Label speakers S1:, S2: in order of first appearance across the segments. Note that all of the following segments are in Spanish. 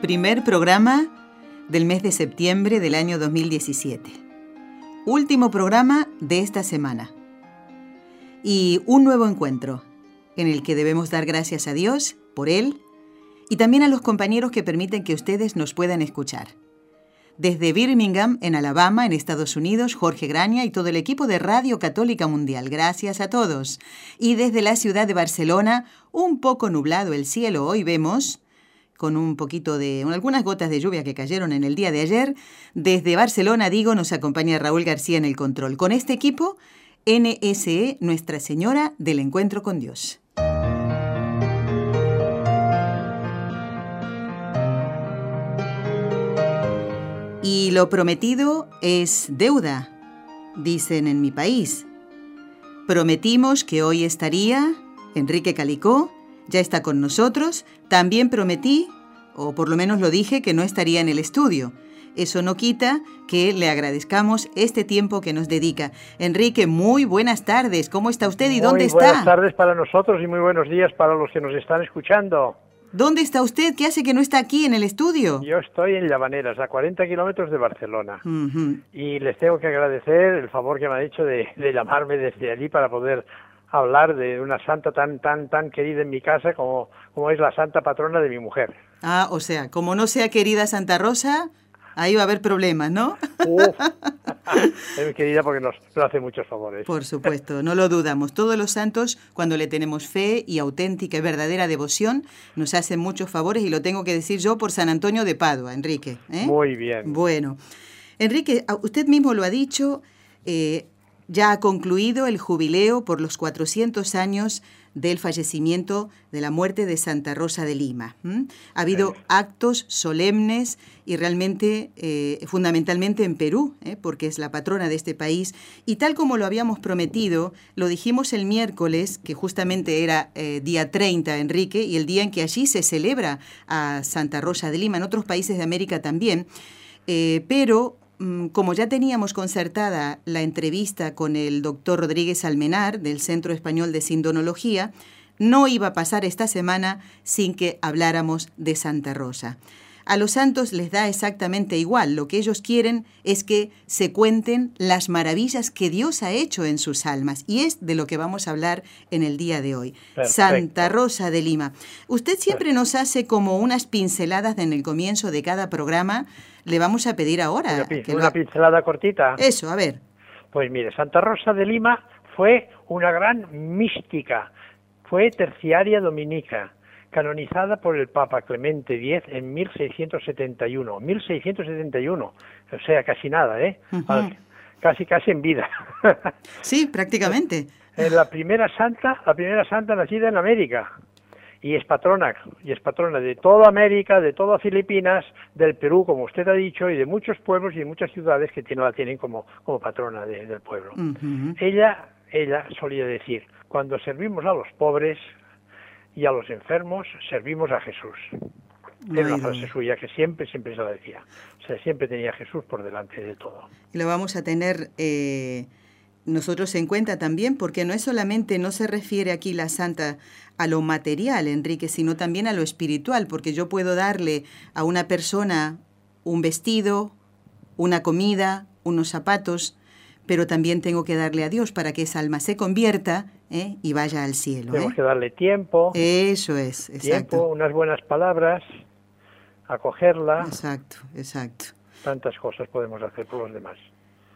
S1: Primer programa del mes de septiembre del año 2017. Último programa de esta semana. Y un nuevo encuentro en el que debemos dar gracias a Dios por él y también a los compañeros que permiten que ustedes nos puedan escuchar. Desde Birmingham, en Alabama, en Estados Unidos, Jorge Graña y todo el equipo de Radio Católica Mundial. Gracias a todos. Y desde la ciudad de Barcelona, un poco nublado el cielo, hoy vemos con un poquito de algunas gotas de lluvia que cayeron en el día de ayer. Desde Barcelona, digo, nos acompaña Raúl García en el control. Con este equipo, NSE, Nuestra Señora del Encuentro con Dios. Y lo prometido es deuda, dicen en mi país. Prometimos que hoy estaría Enrique Calicó ya está con nosotros. También prometí, o por lo menos lo dije, que no estaría en el estudio. Eso no quita que le agradezcamos este tiempo que nos dedica. Enrique, muy buenas tardes. ¿Cómo está usted y dónde está?
S2: Buenas tardes para nosotros y muy buenos días para los que nos están escuchando.
S1: ¿Dónde está usted? ¿Qué hace que no está aquí en el estudio?
S2: Yo estoy en Llavaneras, a 40 kilómetros de Barcelona. Y les tengo que agradecer el favor que me ha hecho de, de llamarme desde allí para poder hablar de una santa tan tan tan querida en mi casa como, como es la santa patrona de mi mujer.
S1: Ah, o sea, como no sea querida Santa Rosa, ahí va a haber problemas, ¿no?
S2: es querida porque nos, nos, hace muchos favores.
S1: Por supuesto, no lo dudamos. Todos los santos, cuando le tenemos fe y auténtica y verdadera devoción, nos hacen muchos favores y lo tengo que decir yo por San Antonio de Padua, Enrique. ¿eh?
S2: Muy bien.
S1: Bueno, Enrique, usted mismo lo ha dicho, eh, ya ha concluido el jubileo por los 400 años del fallecimiento de la muerte de Santa Rosa de Lima. Ha habido actos solemnes y realmente, eh, fundamentalmente en Perú, ¿eh? porque es la patrona de este país, y tal como lo habíamos prometido, lo dijimos el miércoles, que justamente era eh, día 30, Enrique, y el día en que allí se celebra a Santa Rosa de Lima, en otros países de América también, pero como ya teníamos concertada la entrevista con el doctor Rodríguez Almenar del Centro Español de Sindonología, no iba a pasar esta semana sin que habláramos de Santa Rosa. A los santos les da exactamente igual, lo que ellos quieren es que se cuenten las maravillas que Dios ha hecho en sus almas, y es de lo que vamos a hablar en el día de hoy. Santa Rosa de Lima. Usted siempre nos hace como unas pinceladas en el comienzo de cada programa le vamos a pedir ahora.
S2: Una, pincelada cortita.
S1: Eso, a ver.
S2: Pues mire, Santa Rosa de Lima fue una gran mística, fue terciaria dominica, canonizada por el Papa Clemente X en 1671. 1671, o sea, casi nada, ¿eh? Casi, casi en vida.
S1: sí, prácticamente.
S2: la primera santa, la primera santa nacida en América y es patrona, y es patrona de toda América, de todas Filipinas, del Perú, como usted ha dicho, y de muchos pueblos y de muchas ciudades que tiene, la tienen como, como patrona del pueblo. Ella, ella solía decir, cuando servimos a los pobres y a los enfermos, servimos a Jesús. Era una frase suya que siempre, siempre se la decía. O sea, siempre tenía a Jesús por delante de todo.
S1: Y lo vamos a tener eh, nosotros en cuenta también, porque no es solamente, no se refiere aquí la santa a lo material, Enrique, sino también a lo espiritual, porque yo puedo darle a una persona un vestido, una comida, unos zapatos, pero también tengo que darle a Dios para que esa alma se convierta ¿eh? y vaya al cielo.
S2: Tenemos ¿eh? que darle tiempo.
S1: Eso es, exacto.
S2: Tiempo, unas buenas palabras, acogerla.
S1: Exacto, exacto.
S2: Tantas cosas podemos hacer por los demás.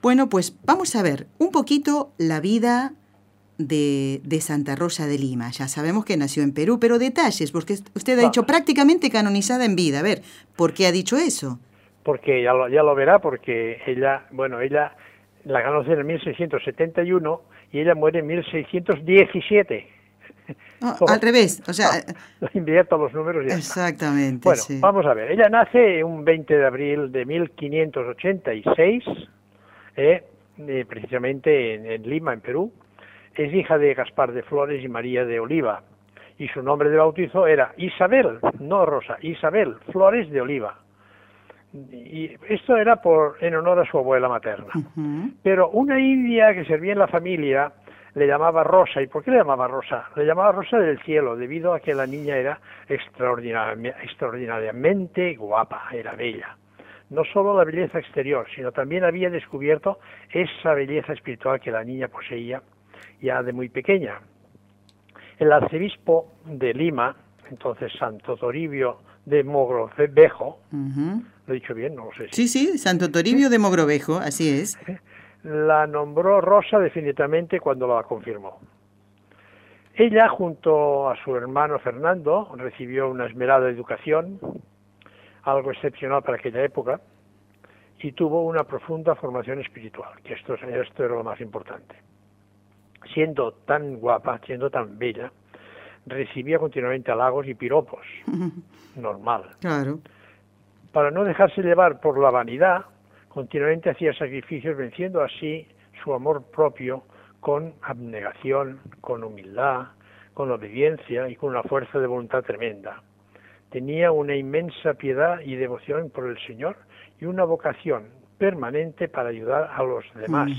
S1: Bueno, pues vamos a ver un poquito la vida de, Santa Rosa de Lima. Ya sabemos que nació en Perú, pero detalles, porque usted ha dicho prácticamente canonizada en vida. A ver, ¿por qué ha dicho eso?
S2: Porque ya lo, ya lo verá, porque ella, bueno, ella la conoce en 1671 y ella muere en 1617.
S1: al revés, o sea...
S2: invierto los números y
S1: Exactamente,
S2: Bueno, vamos a ver. Ella nace un 20 de abril de 1586, eh, eh, precisamente en, en Lima, en Perú. Es hija de Gaspar de Flores y María de Oliva. Y su nombre de bautizo era Isabel, no Rosa, Isabel Flores de Oliva y esto era por en honor a su abuela materna. Pero una india que servía en la familia le llamaba Rosa. ¿Y por qué le llamaba Rosa? Le llamaba Rosa del cielo, debido a que la niña era extraordinariamente guapa, era bella. No solo la belleza exterior, sino también había descubierto esa belleza espiritual que la niña poseía ya de muy pequeña. El arzobispo de Lima, entonces Santo Toribio de Mogrovejo, lo he dicho bien, no lo sé.
S1: Sí, sí, Santo Toribio de Mogrovejo, así es.
S2: La nombró Rosa definitivamente cuando la confirmó. Ella, junto a su hermano Fernando, recibió una esmerada educación, algo excepcional para aquella época, y tuvo una profunda formación espiritual, que esto, esto era lo más importante. Siendo tan guapa, siendo tan bella, recibía continuamente halagos y piropos. Normal.
S1: Claro.
S2: Para no dejarse llevar por la vanidad, continuamente hacía sacrificios, venciendo así su amor propio con abnegación, con humildad, con obediencia y con una fuerza de voluntad tremenda. Tenía una inmensa piedad y devoción por el Señor y una vocación permanente para ayudar a los demás.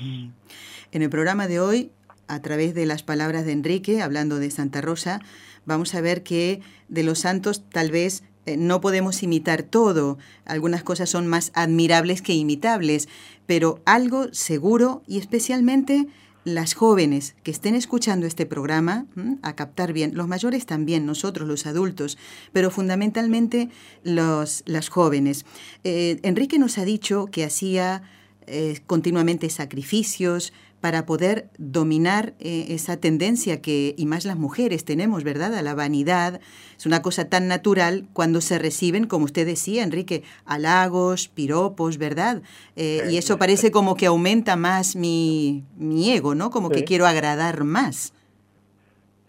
S1: En el programa de hoy a través de las palabras de Enrique, hablando de Santa Rosa, vamos a ver que de los santos tal vez eh, no podemos imitar todo, algunas cosas son más admirables que imitables, pero algo seguro y especialmente las jóvenes que estén escuchando este programa, a captar bien, los mayores también, nosotros los adultos, pero fundamentalmente los, las jóvenes. Eh, Enrique nos ha dicho que hacía eh, continuamente sacrificios, para poder dominar eh, esa tendencia que, y más las mujeres tenemos, ¿verdad?, a la vanidad. Es una cosa tan natural cuando se reciben, como usted decía, Enrique, halagos, piropos, ¿verdad? Eh, y eso parece como que aumenta más mi, mi ego, ¿no? Como que quiero agradar más.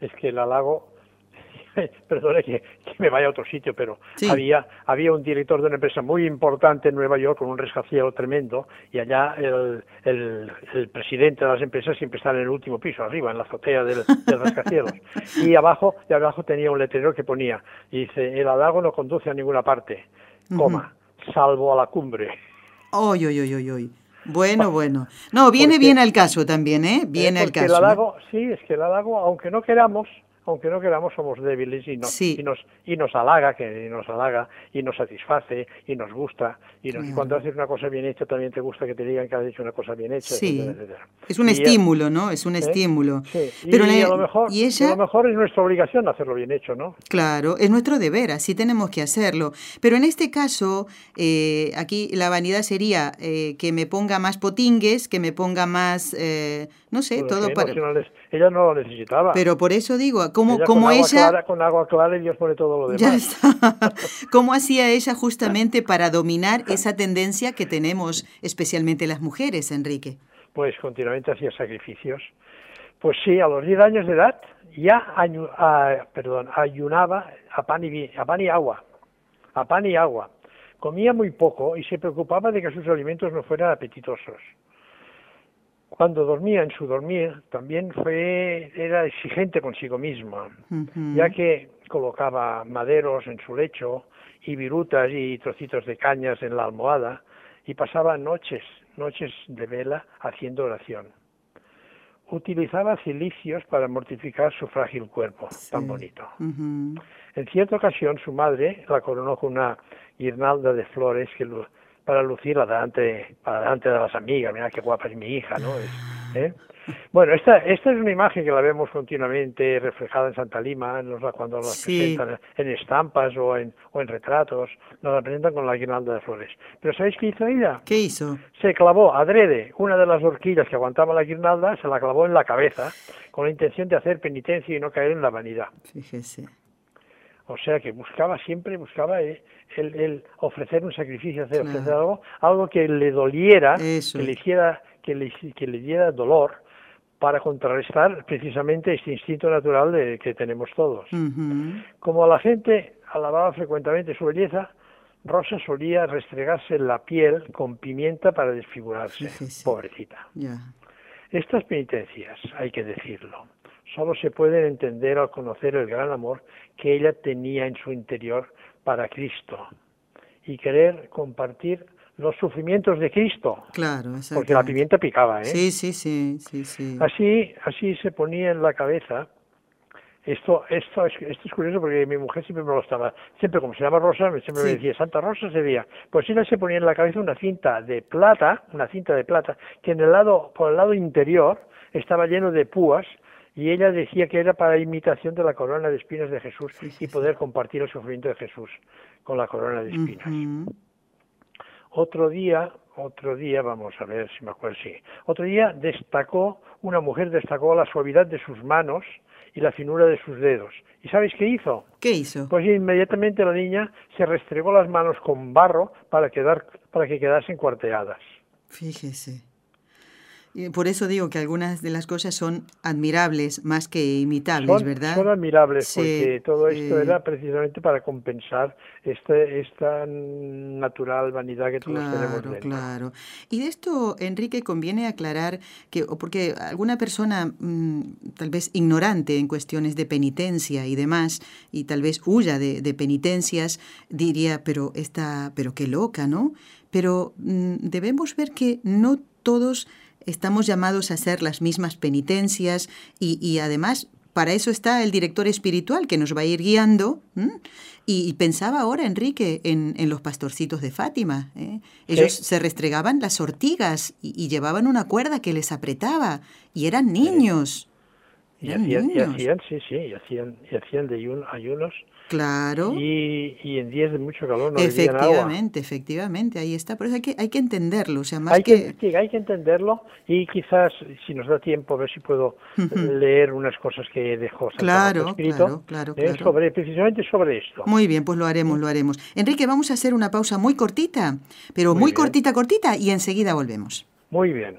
S2: Es que el halago perdone que, me vaya a otro sitio, pero había, había un director de una empresa muy importante en Nueva York con un rescacielos tremendo y allá el, el, presidente de las empresas siempre está en el último piso, arriba, en la azotea del, del rascacielos. y abajo, y abajo tenía un letrero que ponía, y dice, el halago no conduce a ninguna parte, coma, salvo a la cumbre.
S1: Oy, oy, oy, oy, Bueno, bueno. No, viene bien al caso también, ¿eh? Viene al caso.
S2: El halago, sí, es que el halago, aunque no queramos, aunque no queramos somos débiles y nos, y nos, y nos halaga, que nos halaga y nos satisface y nos gusta. Y, cuando haces una cosa bien hecha también te gusta que te digan que has hecho una cosa bien hecha,
S1: sí. Es un estímulo, ¿no? Es un ¿Eh? estímulo.
S2: Pero y, a lo mejor, ¿y ella? a lo mejor es nuestra obligación hacerlo bien hecho, ¿no?
S1: Claro, es nuestro deber, así tenemos que hacerlo. Pero en este caso, eh, aquí la vanidad sería eh, que me ponga más potingues, que me ponga más, no sé, todo
S2: para... Ella no lo necesitaba.
S1: Pero por eso digo, como, ella...
S2: con agua clara y Dios pone todo lo demás. Ya
S1: está. ¿Cómo hacía ella justamente para dominar esa tendencia que tenemos especialmente las mujeres, Enrique?
S2: Pues continuamente hacía sacrificios. Pues sí, a los 10 años de edad ya perdón, ayunaba a pan, y, a pan y agua. A pan y agua. Comía muy poco y se preocupaba de que sus alimentos no fueran apetitosos cuando dormía en su dormir también fue era exigente consigo misma, ya que colocaba maderos en su lecho y virutas y trocitos de cañas en la almohada y pasaba noches, noches de vela haciendo oración. Utilizaba cilicios para mortificar su frágil cuerpo, tan bonito. En cierta ocasión su madre la coronó con una guirnalda de flores que para lucirla delante, para delante de las amigas, mira qué guapa es mi hija, ¿no? ¿eh? Bueno, esta, esta es una imagen que la vemos continuamente reflejada en Santa Lima, cuando nos presentan en estampas o en, o en retratos, nos la presentan con la guirnalda de flores. Pero ¿sabéis qué hizo ella?
S1: ¿Qué hizo?
S2: Se clavó adrede una de las horquillas que aguantaba la guirnalda, se la clavó en la cabeza, con la intención de hacer penitencia y no caer en la vanidad.
S1: Fíjese.
S2: O sea que buscaba siempre, buscaba eh, el, ofrecer un sacrificio, hacer, ofrecer algo, algo que le doliera, que le hiciera, que le, que le diera dolor, para contrarrestar precisamente este instinto natural de, que tenemos todos. Como la gente alababa frecuentemente su belleza, Rosa solía restregarse la piel con pimienta para desfigurarse. Pobrecita. Estas penitencias, hay que decirlo, solo se pueden entender al conocer el gran amor que ella tenía en su interior para Cristo y querer compartir los sufrimientos de Cristo,
S1: Claro,
S2: porque la pimienta picaba, ¿eh?
S1: Sí, sí, sí, sí, sí.
S2: Así, así se ponía en la cabeza. Esto, esto, es, esto es curioso porque mi mujer siempre me lo estaba, siempre como se llama Rosa, me- siempre
S1: Sí.
S2: me decía Santa Rosa sería. Pues ella se ponía en la cabeza una cinta de plata, una cinta de plata, que en el lado, por el lado interior estaba lleno de púas y ella decía que era para imitación de la corona de espinas de Jesús y poder compartir el sufrimiento de Jesús con la corona de espinas.
S1: Ujú.
S2: Otro día, otro día, vamos a ver si me acuerdo, sí. Otro día destacó, una mujer destacó la suavidad de sus manos y la finura de sus dedos. ¿Y sabéis qué hizo?
S1: ¿Qué hizo?
S2: Pues inmediatamente la niña se restregó las manos con barro para, quedar, para que quedasen cuarteadas.
S1: Fíjese. Y por eso digo que algunas de las cosas son admirables más que imitables,
S2: Son,
S1: ¿verdad?
S2: son admirables
S1: Sí,
S2: porque todo esto era precisamente para compensar este, esta natural vanidad que todos tenemos
S1: Claro,
S2: dentro.
S1: claro. Y de esto, Enrique, conviene aclarar que, o porque alguna persona mm, tal vez ignorante en cuestiones de penitencia y demás, y tal vez huya de, de penitencias, diría, pero esta, pero qué loca, ¿no? Pero mm, debemos ver que no todos estamos llamados a hacer las mismas penitencias y, y además para eso está el director espiritual que nos va a ir guiando. Y, y pensaba ahora, Enrique, en, en los pastorcitos de Fátima. ¿eh? Ellos
S2: Sí.
S1: se restregaban las ortigas y, y llevaban una cuerda que les apretaba. Y eran niños.
S2: Y
S1: Eran
S2: hacían, y
S1: niños.
S2: hacían, sí, sí, y hacían, y hacían de ayun- ayunos
S1: Claro.
S2: y, y en días de mucho calor no bebían agua.
S1: efectivamente, efectivamente, ahí está. Por eso hay que, hay que entenderlo. O sea, más
S2: Hay
S1: que...
S2: que, sí, hay que entenderlo y quizás, si nos da tiempo, a ver si puedo leer unas cosas que dejó
S1: Claro,
S2: escrito
S1: claro, claro,
S2: eh,
S1: claro.
S2: sobre precisamente sobre esto.
S1: Muy bien, pues lo haremos, lo haremos. Enrique, vamos a hacer una pausa muy cortita, pero
S2: Muy
S1: muy, cortita, cortita, y enseguida volvemos.
S2: Muy bien.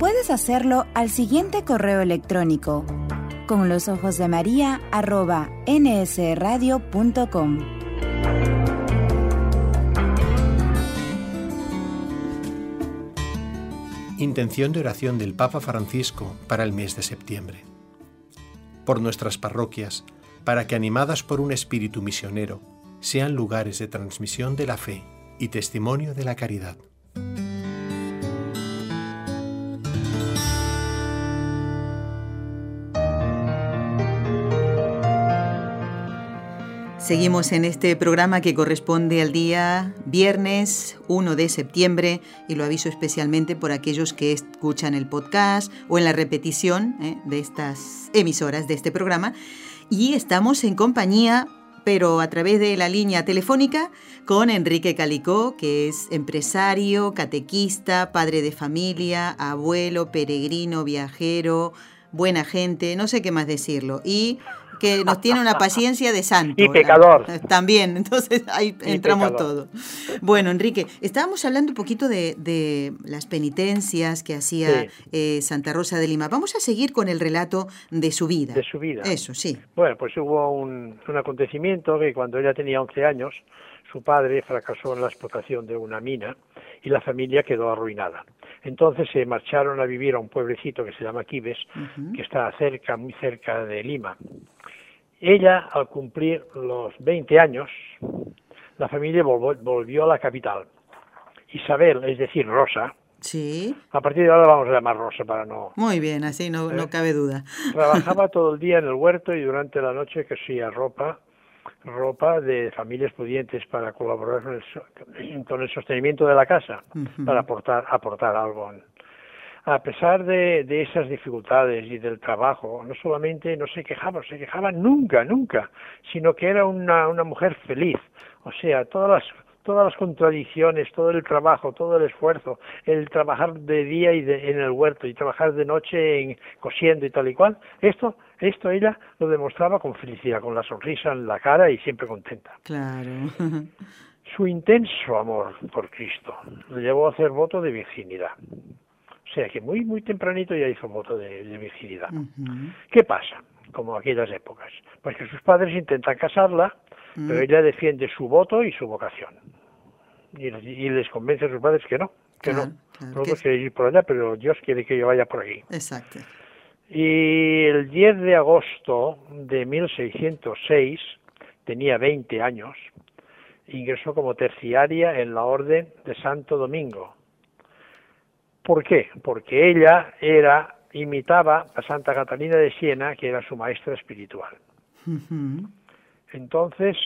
S3: Puedes hacerlo al siguiente correo electrónico con los ojos de María arroba nsradio.com.
S4: Intención de oración del Papa Francisco para el mes de septiembre. Por nuestras parroquias, para que animadas por un espíritu misionero, sean lugares de transmisión de la fe y testimonio de la caridad.
S1: Seguimos en este programa que corresponde al día viernes 1 de septiembre y lo aviso especialmente por aquellos que escuchan el podcast o en la repetición ¿eh? de estas emisoras de este programa. Y estamos en compañía, pero a través de la línea telefónica, con Enrique Calicó, que es empresario, catequista, padre de familia, abuelo, peregrino, viajero, buena gente, no sé qué más decirlo. Y que nos tiene una paciencia de santo.
S2: Y pecador.
S1: También, entonces ahí
S2: Y
S1: entramos
S2: pecador.
S1: todo. Bueno, Enrique, estábamos hablando un poquito de, de las penitencias que hacía
S2: Sí.
S1: eh, Santa Rosa de Lima. Vamos a seguir con el relato de su vida.
S2: De su vida.
S1: Eso, sí.
S2: Bueno, pues hubo un, un acontecimiento que cuando ella tenía 11 años, su padre fracasó en la explotación de una mina y la familia quedó arruinada. Entonces se marcharon a vivir a un pueblecito que se llama Quibes, que está cerca, muy cerca de Lima. Ella, al cumplir los 20 años, la familia volvió a la capital. Isabel, es decir, Rosa,
S1: Sí.
S2: a partir de ahora vamos a llamar Rosa para no
S1: Muy bien, así no, no
S2: Eh.
S1: cabe duda.
S2: Trabajaba todo el día en el huerto y durante la noche cosía ropa ropa de familias pudientes para colaborar con el, con el sostenimiento de la casa, para aportar, aportar algo. A pesar de, de, esas dificultades y del trabajo, no solamente no se quejaba, se quejaba nunca, nunca, sino que era una, una mujer feliz. O sea, todas las todas las contradicciones, todo el trabajo, todo el esfuerzo, el trabajar de día y de, en el huerto y trabajar de noche en, cosiendo y tal y cual, esto, esto ella lo demostraba con felicidad, con la sonrisa en la cara y siempre contenta.
S1: Claro.
S2: Su intenso amor por Cristo le llevó a hacer voto de virginidad. O sea que muy, muy tempranito ya hizo voto de, de virginidad. ¿Qué pasa? Como aquellas épocas. Pues que sus padres intentan casarla, pero ella defiende su voto y su vocación. Y, y, les convence a sus padres que no, que
S1: Claro,
S2: no.
S1: claro,
S2: Nosotros
S1: que-
S2: queremos ir por allá, pero Dios quiere que yo vaya por aquí.
S1: Exacto.
S2: Y el 10 de agosto de 1606, tenía 20 años, ingresó como terciaria en la Orden de Santo Domingo. ¿Por qué? Porque ella era imitaba a Santa Catalina de Siena, que era su maestra espiritual. Entonces,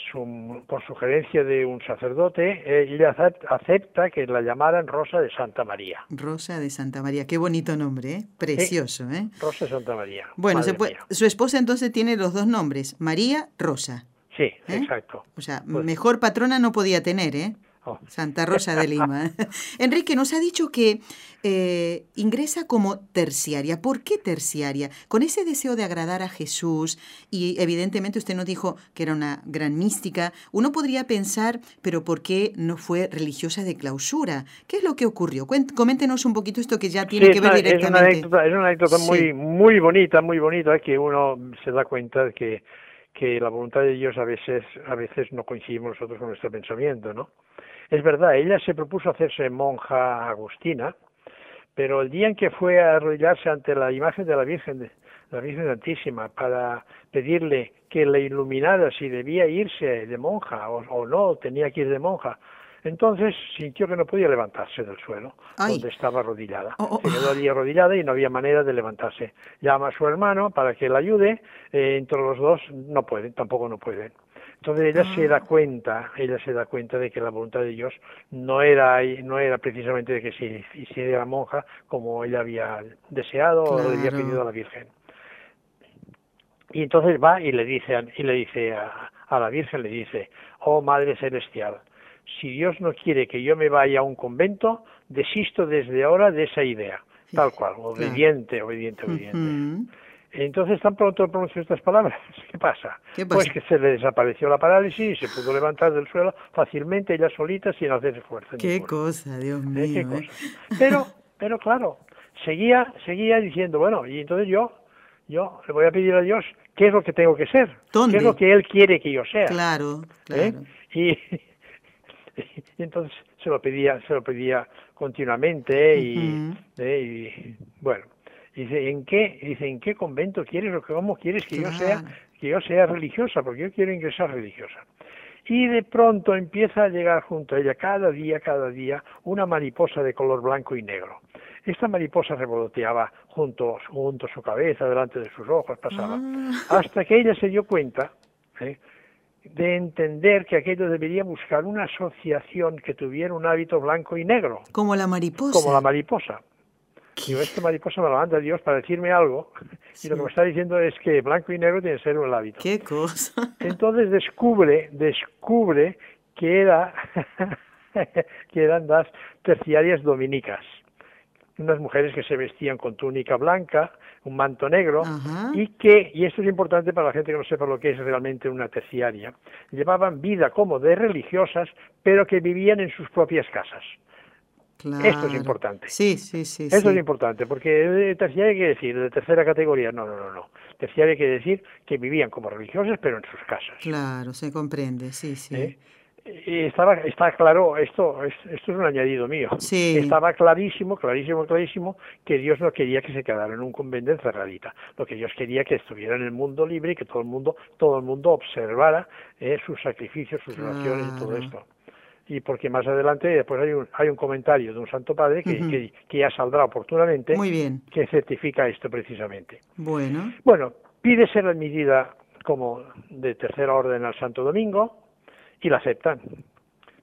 S2: por sugerencia de un sacerdote, ella acep- acepta que la llamaran Rosa de Santa María.
S1: Rosa de Santa María, qué bonito nombre, ¿eh? Precioso, ¿eh?
S2: Rosa de Santa María.
S1: Bueno, se puede- su esposa entonces tiene los dos nombres, María Rosa.
S2: Sí,
S1: ¿eh?
S2: exacto.
S1: O sea,
S2: Pues-
S1: mejor patrona no podía tener, ¿eh? Santa Rosa de Lima. Enrique nos ha dicho que eh, ingresa como terciaria. ¿Por qué terciaria? Con ese deseo de agradar a Jesús y evidentemente usted nos dijo que era una gran mística. Uno podría pensar, pero ¿por qué no fue religiosa de clausura? ¿Qué es lo que ocurrió? Coméntenos un poquito esto que ya tiene
S2: Sí,
S1: que ver
S2: una- es una
S1: directamente.
S2: anécdota, es una anécdota
S1: Sí.
S2: muy, muy bonita, muy bonita, que uno se da cuenta de que, que la voluntad de Dios a veces, a veces no coincidimos nosotros con nuestro pensamiento, ¿no? Es verdad, ella se propuso hacerse monja agustina, pero el día en que fue a arrodillarse ante la imagen de la Virgen, de, la Virgen Santísima, para pedirle que le iluminara si debía irse de monja o, o no, tenía que ir de monja, entonces sintió que no podía levantarse del suelo
S1: Ay.
S2: donde estaba arrodillada.
S1: Oh, oh.
S2: Se quedó allí arrodillada y no había manera de levantarse. Llama a su hermano para que la ayude, eh, entre los dos no pueden, tampoco no pueden. Entonces ella se da
S1: Ah.
S2: cuenta, ella se da cuenta de que la voluntad de Dios no era no era precisamente de que se hiciera monja como ella había deseado o le había pedido a la Virgen. Y entonces va y le dice a- y le dice a, a la Virgen le dice, "Oh Madre celestial, si Dios no quiere que yo me vaya a un convento, desisto desde ahora de esa idea." Tal cual, obediente, obediente, obediente. Entonces, tan pronto pronunció estas palabras, ¿qué pasa?
S1: ¿Qué pasa?
S2: Pues que se le desapareció la parálisis y se pudo levantar del suelo fácilmente ella solita sin hacer esfuerzo.
S1: Qué cosa, Dios
S2: ¿Eh?
S1: mío.
S2: Qué
S1: ¿eh?
S2: cosa. Pero, pero claro, seguía, seguía diciendo, bueno, y entonces yo, yo le voy a pedir a Dios qué es lo que tengo que ser,
S1: ¿Dónde?
S2: qué es lo que Él quiere que yo sea.
S1: Claro,
S2: ¿eh?
S1: claro.
S2: Y, y entonces se lo pedía, se lo pedía continuamente y, bueno, dice, ¿en qué, dice, ¿en qué convento quieres o cómo quieres que yo sea, que yo sea religiosa? Porque yo quiero ingresar religiosa. Y de pronto empieza a llegar junto a ella cada día, cada día, una mariposa de color blanco y negro. Esta mariposa revoloteaba junto, junto a su cabeza, delante de sus ojos, pasaba.
S1: Ah.
S2: Hasta que ella se dio cuenta ¿eh? de entender que aquello debería buscar una asociación que tuviera un hábito blanco y negro,
S1: Como la mariposa.
S2: como la mariposa. Digo, esta mariposa me la manda Dios para decirme algo, y lo que me está diciendo es que blanco y negro tiene que ser un hábito.
S1: Qué cosa.
S2: Entonces descubre, descubre que era que eran las terciarias dominicas, unas mujeres que se vestían con túnica blanca, un manto negro,
S1: Ajá.
S2: y que, y esto es importante para la gente que no sepa lo que es realmente una terciaria, llevaban vida como de religiosas, pero que vivían en sus propias casas.
S1: Claro.
S2: Esto es importante.
S1: Sí, sí, sí.
S2: Eso
S1: sí.
S2: es importante, porque de terciaria quiere decir de tercera categoría, no, no, no, no. Terciaria quiere decir que vivían como religiosas, pero en sus casas.
S1: Claro, se comprende, sí, sí.
S2: ¿eh? Y estaba, está claro, esto, es- esto es un añadido mío.
S1: Sí.
S2: Estaba clarísimo, clarísimo, clarísimo que Dios no quería que se quedara en un convento encerradita. Lo que Dios quería que estuviera en el mundo libre y que todo el mundo, todo el mundo observara eh, sus sacrificios, sus oraciones y todo esto. Y porque más adelante después hay un, hay un comentario de un Santo Padre que, que, que ya saldrá oportunamente
S1: Muy bien.
S2: que certifica esto precisamente.
S1: Bueno,
S2: Bueno, pide ser admitida como de tercera orden al Santo Domingo y la aceptan.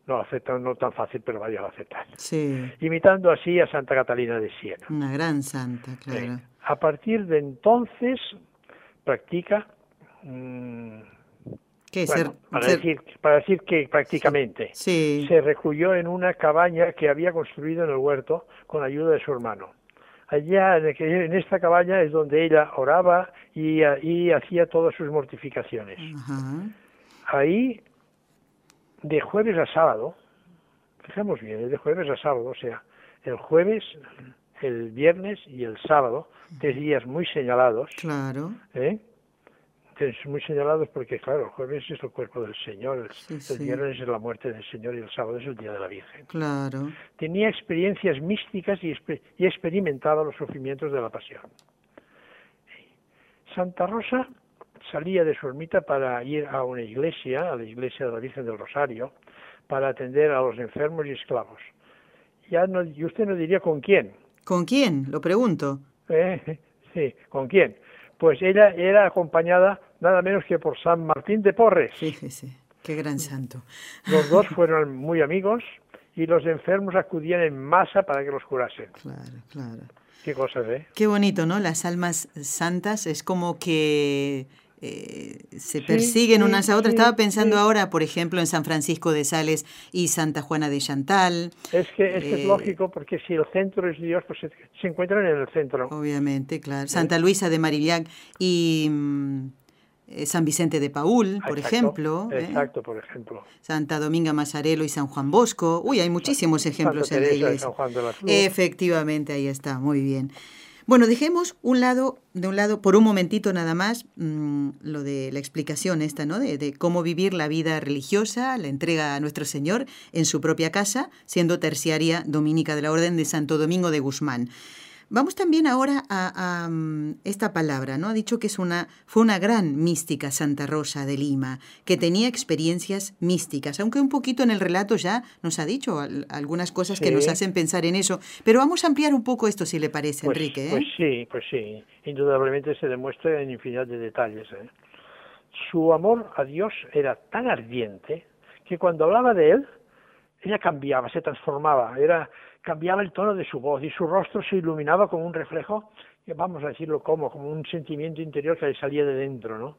S2: No la aceptan, no tan fácil, pero vaya, la aceptan.
S1: Sí,
S2: Imitando así a Santa Catalina de Siena.
S1: una gran santa, claro.
S2: A partir de entonces practica, mm,
S1: ¿Qué?
S2: bueno,
S1: ser,
S2: para,
S1: ser-
S2: decir, para decir que prácticamente
S1: sí,
S2: se recluyó en una cabaña que había construido en el huerto con ayuda de su hermano. Allá, en, esta cabaña, es donde ella oraba y, y hacía todas sus mortificaciones.
S1: ajá,
S2: Ahí, de jueves a sábado, fijemos bien, es de jueves a sábado, o sea, el jueves, el viernes y el sábado, tres días muy señalados,
S1: claro,
S2: ¿eh? Muy señalados porque, claro, el jueves es el cuerpo del Señor, el,
S1: Sí,
S2: el viernes es la muerte del Señor y el sábado es el Día de la Virgen.
S1: claro.
S2: Tenía experiencias místicas y, y experimentaba los sufrimientos de la pasión. Santa Rosa salía de su ermita para ir a una iglesia, a la iglesia de la Virgen del Rosario, para atender a los enfermos y esclavos. Ya no, y usted no diría con quién.
S1: ¿Con quién? Lo pregunto.
S2: ¿eh? Sí, ¿con quién? Pues ella era acompañada nada menos que por San Martín de Porres.
S1: Fíjese, qué gran santo.
S2: Los dos fueron muy amigos y los enfermos acudían en masa para que los curasen.
S1: Claro, claro.
S2: Qué cosas, ¿eh?
S1: Qué bonito, ¿no? Las almas santas es como que eh, se
S2: Sí,
S1: persiguen
S2: sí,
S1: unas a otras.
S2: sí,
S1: Estaba pensando ahora, por ejemplo, en San Francisco de Sales y Santa Juana de Chantal.
S2: Es que, es, que
S1: Eh,
S2: es lógico porque si el centro es Dios, pues se, se encuentran en el centro.
S1: Obviamente, claro. Santa Luisa de Marillac y mm, San Vicente de Paul, por
S2: Exacto,
S1: ejemplo. ¿eh?
S2: Exacto, por ejemplo.
S1: Santa Dominga Mazzarello y San Juan Bosco. Uy, hay muchísimos ejemplos
S2: Santa
S1: en
S2: Teresa
S1: iglesia.
S2: San Juan de la.
S1: Efectivamente, ahí está, muy bien. Bueno, dejemos un lado, de un lado, por un momentito nada más, mm, lo de la explicación esta, ¿no? De, de cómo vivir la vida religiosa, la entrega a nuestro Señor en su propia casa, siendo terciaria dominica de la Orden de Santo Domingo de Guzmán. Vamos también ahora a, a, mm, esta palabra, ¿no? Ha dicho que es una, fue una gran mística Santa Rosa de Lima, que tenía experiencias místicas, aunque un poquito en el relato ya nos ha dicho al- algunas cosas que nos hacen pensar en eso. Pero vamos a ampliar un poco esto, si le parece,
S2: Pues,
S1: Enrique. ¿eh?
S2: pues sí, pues sí. Indudablemente se demuestra en infinidad de detalles. ¿eh? Su amor a Dios era tan ardiente que cuando hablaba de él, ella cambiaba, se transformaba, era cambiaba el tono de su voz y su rostro se iluminaba como un reflejo, que vamos a decirlo como, como un sentimiento interior que le salía de dentro, ¿no?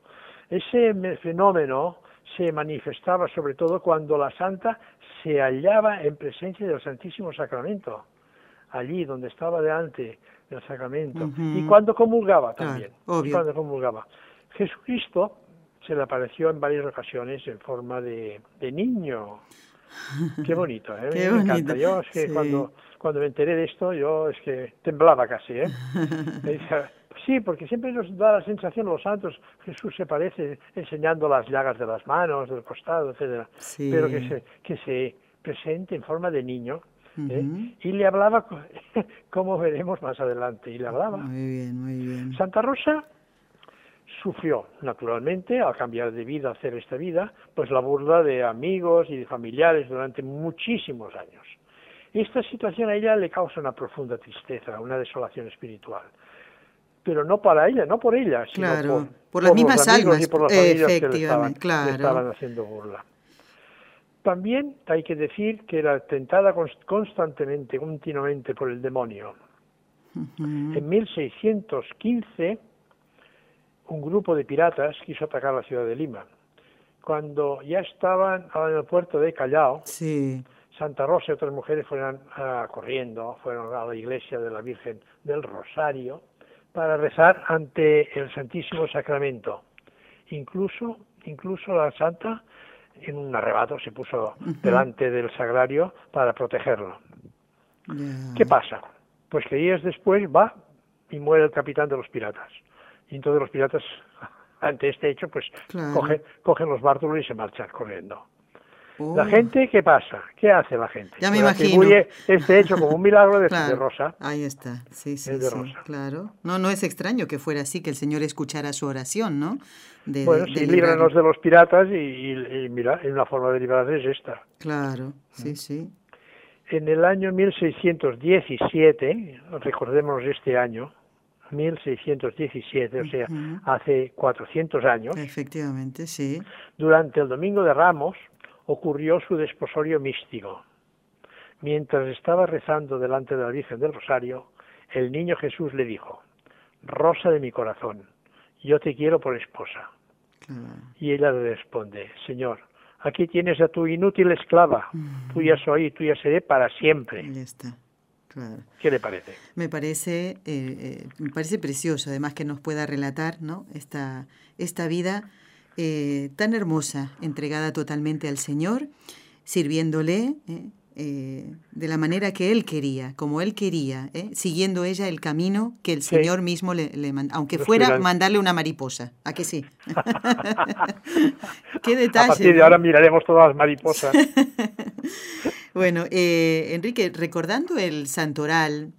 S2: Ese me- fenómeno se manifestaba sobre todo cuando la santa se hallaba en presencia del Santísimo Sacramento, allí donde estaba delante del sacramento, y cuando comulgaba también, y
S1: obvio.
S2: cuando comulgaba. Jesucristo se le apareció en varias ocasiones en forma de, de niño. Qué bonito, ¿eh?
S1: Qué
S2: me encanta. Yo es que
S1: sí.
S2: cuando, cuando me enteré de esto, yo es que temblaba casi, ¿eh? Sí, porque siempre nos da la sensación los santos, Jesús se parece enseñando las llagas de las manos, del costado, etcétera,
S1: Sí.
S2: pero que se, que se presente en forma de niño, ¿eh? Y le hablaba, co- como veremos más adelante, y le hablaba.
S1: Muy bien, muy bien.
S2: Santa Rosa sufrió, naturalmente, al cambiar de vida, hacer esta vida, pues la burla de amigos y de familiares durante muchísimos años. Esta situación a ella le causa una profunda tristeza, una desolación espiritual. Pero no para ella, no por ella, sino
S1: Claro,
S2: por,
S1: por las
S2: los
S1: mismas almas,
S2: y por las familias que le estaban,
S1: claro.
S2: le estaban haciendo burla. También hay que decir que era tentada cons- constantemente, continuamente por el demonio. En 1615, un grupo de piratas quiso atacar la ciudad de Lima. Cuando ya estaban en el puerto de Callao,
S1: Sí,
S2: Santa Rosa y otras mujeres fueron ah, corriendo, fueron a la iglesia de la Virgen del Rosario para rezar ante el Santísimo Sacramento. Incluso, incluso la Santa, en un arrebato, se puso delante del sagrario para protegerlo. ¿Qué pasa? Pues que días después va y muere el capitán de los piratas. Y entonces los piratas, ante este hecho, pues
S1: Claro.
S2: cogen, cogen los bártulos y se marchan corriendo.
S1: Oh,
S2: La gente, ¿qué pasa? ¿Qué hace la gente?
S1: Ya me
S2: Pues
S1: imagino.
S2: atribuye este hecho como un milagro de,
S1: claro,
S2: de Rosa.
S1: Ahí está, sí, sí,
S2: de
S1: sí,
S2: Rosa.
S1: claro. No, no es extraño que fuera así, que el Señor escuchara su oración, ¿no? De-
S2: Bueno,
S1: de-
S2: sí, líbranos de los piratas y, y- y mira, una forma de librarse es esta.
S1: Claro, sí, sí.
S2: En el año 1617, recordémonos este año, 1617, o sea, hace 400 años.
S1: Efectivamente, sí.
S2: Durante el Domingo de Ramos ocurrió su desposorio místico. Mientras estaba rezando delante de la Virgen del Rosario, el niño Jesús le dijo, Rosa de mi corazón, yo te quiero por esposa. Y ella le responde, Señor, aquí tienes a tu inútil esclava, tuya soy y tuya seré para siempre.
S1: está.
S2: ¿Qué le parece?
S1: Me parece, eh, eh, me parece precioso, además que nos pueda relatar ¿no? esta, esta vida eh, tan hermosa, entregada totalmente al Señor, sirviéndole de la manera que Él quería, como Él quería, siguiendo ella el camino que el Señor mismo le, le mandó, aunque fuera mandarle una mariposa, ¿a que sí? Qué detalle. A
S2: partir de ahora miraremos todas las mariposas.
S1: Bueno, eh, Enrique, recordando el santoral,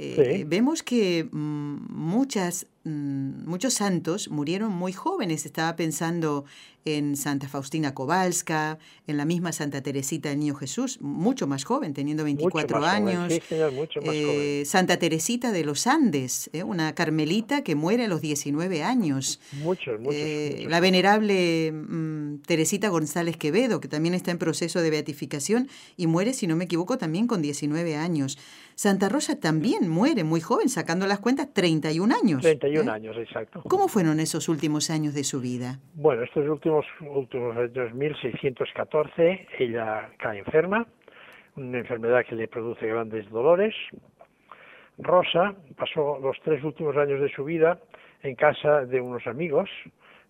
S1: eh, vemos que mm, muchas, mm, muchos santos murieron muy jóvenes. Estaba pensando en Santa Faustina Kowalska, en la misma Santa Teresita del Niño Jesús, mucho más joven, teniendo 24 años.
S2: Eh,
S1: Santa Teresita de los Andes, una carmelita que muere a los 19 años.
S2: Muchos, muchos.
S1: La venerable mm, Teresita González Quevedo, que también está en proceso de beatificación y muere, si no me equivoco, también con 19 años. Santa Rosa también muere muy joven, sacando las cuentas, 31 años.
S2: 31 ¿eh? años, exacto.
S1: ¿Cómo fueron esos últimos años de su vida?
S2: Bueno, estos últimos, últimos años, 1614, ella cae enferma, una enfermedad que le produce grandes dolores. Rosa pasó los tres últimos años de su vida en casa de unos amigos,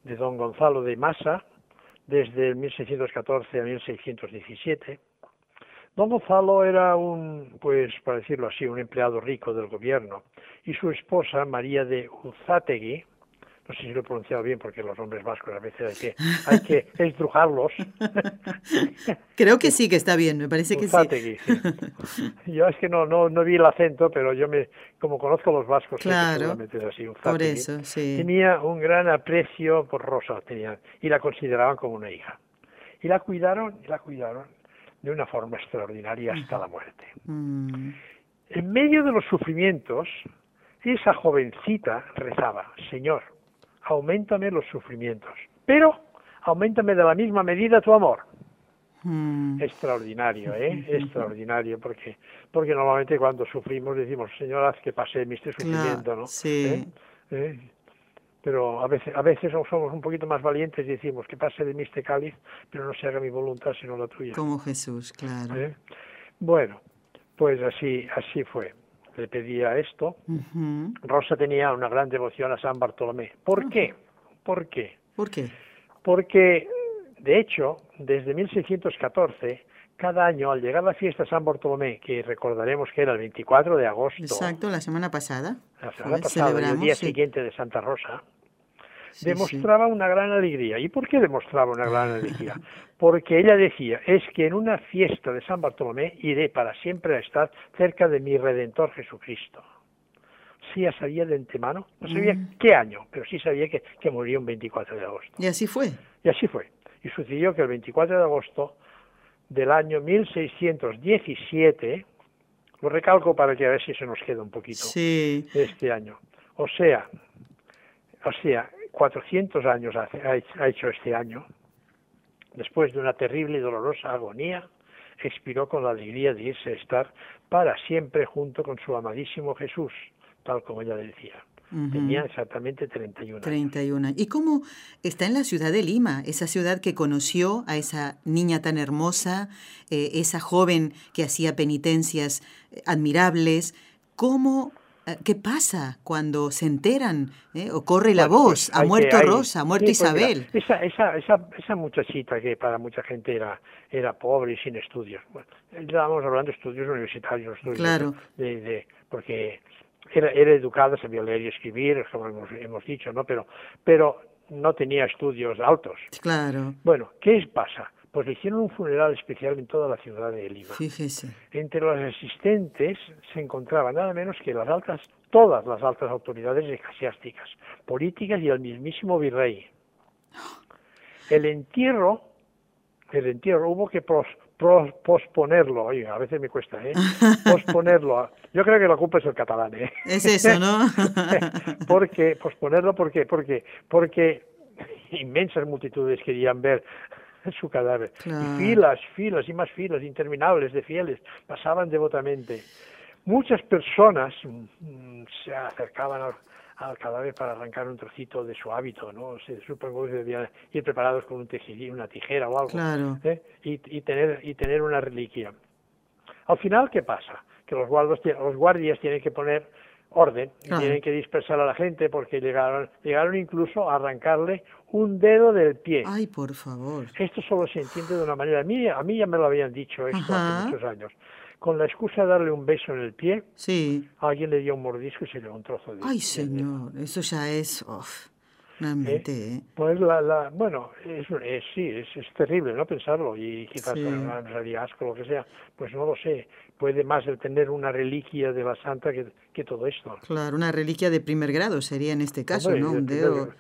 S2: de don Gonzalo de Masa, desde 1614 a 1617 Don Gonzalo era un, pues para decirlo así, un empleado rico del gobierno y su esposa, María de Uzátegui, no sé si lo he pronunciado bien porque los hombres vascos a veces hay que, hay que estrujarlos.
S1: Creo que sí que está bien, me parece que
S2: sí. sí. Yo es que no, no, no vi el acento, pero yo me, como conozco a los vascos,
S1: claro,
S2: es así,
S1: por eso, sí.
S2: tenía un gran aprecio por Rosa, tenía, y la consideraban como una hija. Y la cuidaron, y la cuidaron de una forma extraordinaria hasta la muerte.
S1: Mm.
S2: En medio de los sufrimientos, esa jovencita rezaba, Señor, aumentame los sufrimientos, pero aumentame de la misma medida tu amor.
S1: Mm.
S2: Extraordinario, ¿eh? Extraordinario, porque porque normalmente cuando sufrimos decimos, Señor, haz que pase mi este sufrimiento, ¿no?
S1: Sí.
S2: ¿Eh? ¿Eh? Pero a veces, a veces somos un poquito más valientes y decimos que pase de mí este cáliz, pero no se haga mi voluntad sino la tuya.
S1: Como Jesús, claro.
S2: ¿Eh? Bueno, pues así, así fue. Le pedía esto. Rosa tenía una gran devoción a San Bartolomé. ¿Por qué? ¿Por qué?
S1: ¿Por qué?
S2: Porque, de hecho, desde 1614 cada año, al llegar la fiesta de San Bartolomé, que recordaremos que era el 24 de agosto.
S1: Exacto, la semana pasada.
S2: La semana pasada, el día siguiente de Santa Rosa. demostraba una gran alegría. ¿Y por qué demostraba una gran alegría? Porque ella decía, es que en una fiesta de San Bartolomé iré para siempre a estar cerca de mi Redentor Jesucristo. Sí, ya sabía de antemano, no sabía mm. qué año, pero sí sabía que, que murió un 24 de agosto.
S1: Y así fue.
S2: Y así fue. Y sucedió que el 24 de agosto del año 1617, lo recalco para que a ver si se nos queda un poquito
S1: sí.
S2: este año. O sea, o sea, 400 años ha hecho este año, después de una terrible y dolorosa agonía, expiró con la alegría de irse a estar para siempre junto con su amadísimo Jesús, tal como ella decía. Tenía exactamente 31
S1: 31 ¿Y cómo está en la ciudad de Lima, esa ciudad que conoció a esa niña tan hermosa, eh, esa joven que hacía penitencias eh, admirables? ¿Cómo eh, ¿Qué pasa cuando se enteran o corre la voz?
S2: Pues
S1: ha muerto Rosa, ha muerto
S2: pues
S1: Isabel.
S2: esa, esa, esa, esa, muchachita que para mucha gente era, era pobre y sin estudios. Bueno, estábamos hablando de estudios universitarios, estudios
S1: claro.
S2: de, de, porque era, era educada, sabía leer y escribir, como hemos, hemos dicho, ¿no? Pero, pero no tenía estudios altos.
S1: Claro.
S2: Bueno, ¿qué pasa? Pues le hicieron un funeral especial en toda la ciudad de Lima.
S1: Fíjese.
S2: Entre los asistentes se encontraban nada menos que las altas, todas las altas autoridades eclesiásticas, políticas y el mismísimo virrey. El entierro, el entierro hubo que posponerlo, oye, a veces me cuesta, ¿eh? Posponerlo. Yo creo que la culpa es el catalán, ¿eh?
S1: Es eso, ¿no?
S2: porque, posponerlo, ¿por qué? Porque, porque inmensas multitudes querían ver su cadáver. Y filas, filas y más filas interminables de fieles pasaban devotamente. Muchas personas mm, se acercaban al, al cadáver para arrancar un trocito de su hábito, ¿no? Se supongo que debían ir preparados con un tejido, una tijera o algo, ¿eh? y, y, tener y tener una reliquia. Al final, ¿qué pasa? Que los guardias, los guardias tienen que poner orden, tienen que dispersar a la gente porque llegaron, llegaron incluso a arrancarle un dedo del pie.
S1: Ay, por favor.
S2: Esto solo se entiende de una manera. A mí, a mí ya me lo habían dicho esto hace muchos años con la excusa de darle un beso en el pie,
S1: sí.
S2: alguien le dio un mordisco y se le dio un trozo de
S1: Ay, señor, eso ya es... realmente, ¿Eh? ¿eh?
S2: Pues la, la, bueno, es, sí, es, es, terrible, ¿no? Pensarlo y quizás sí. una asco, lo que sea, pues no lo sé. Puede más el tener una reliquia de la santa que, que todo esto.
S1: Claro, una reliquia de primer grado sería en este caso, Hombre, ¿no? Un dedo...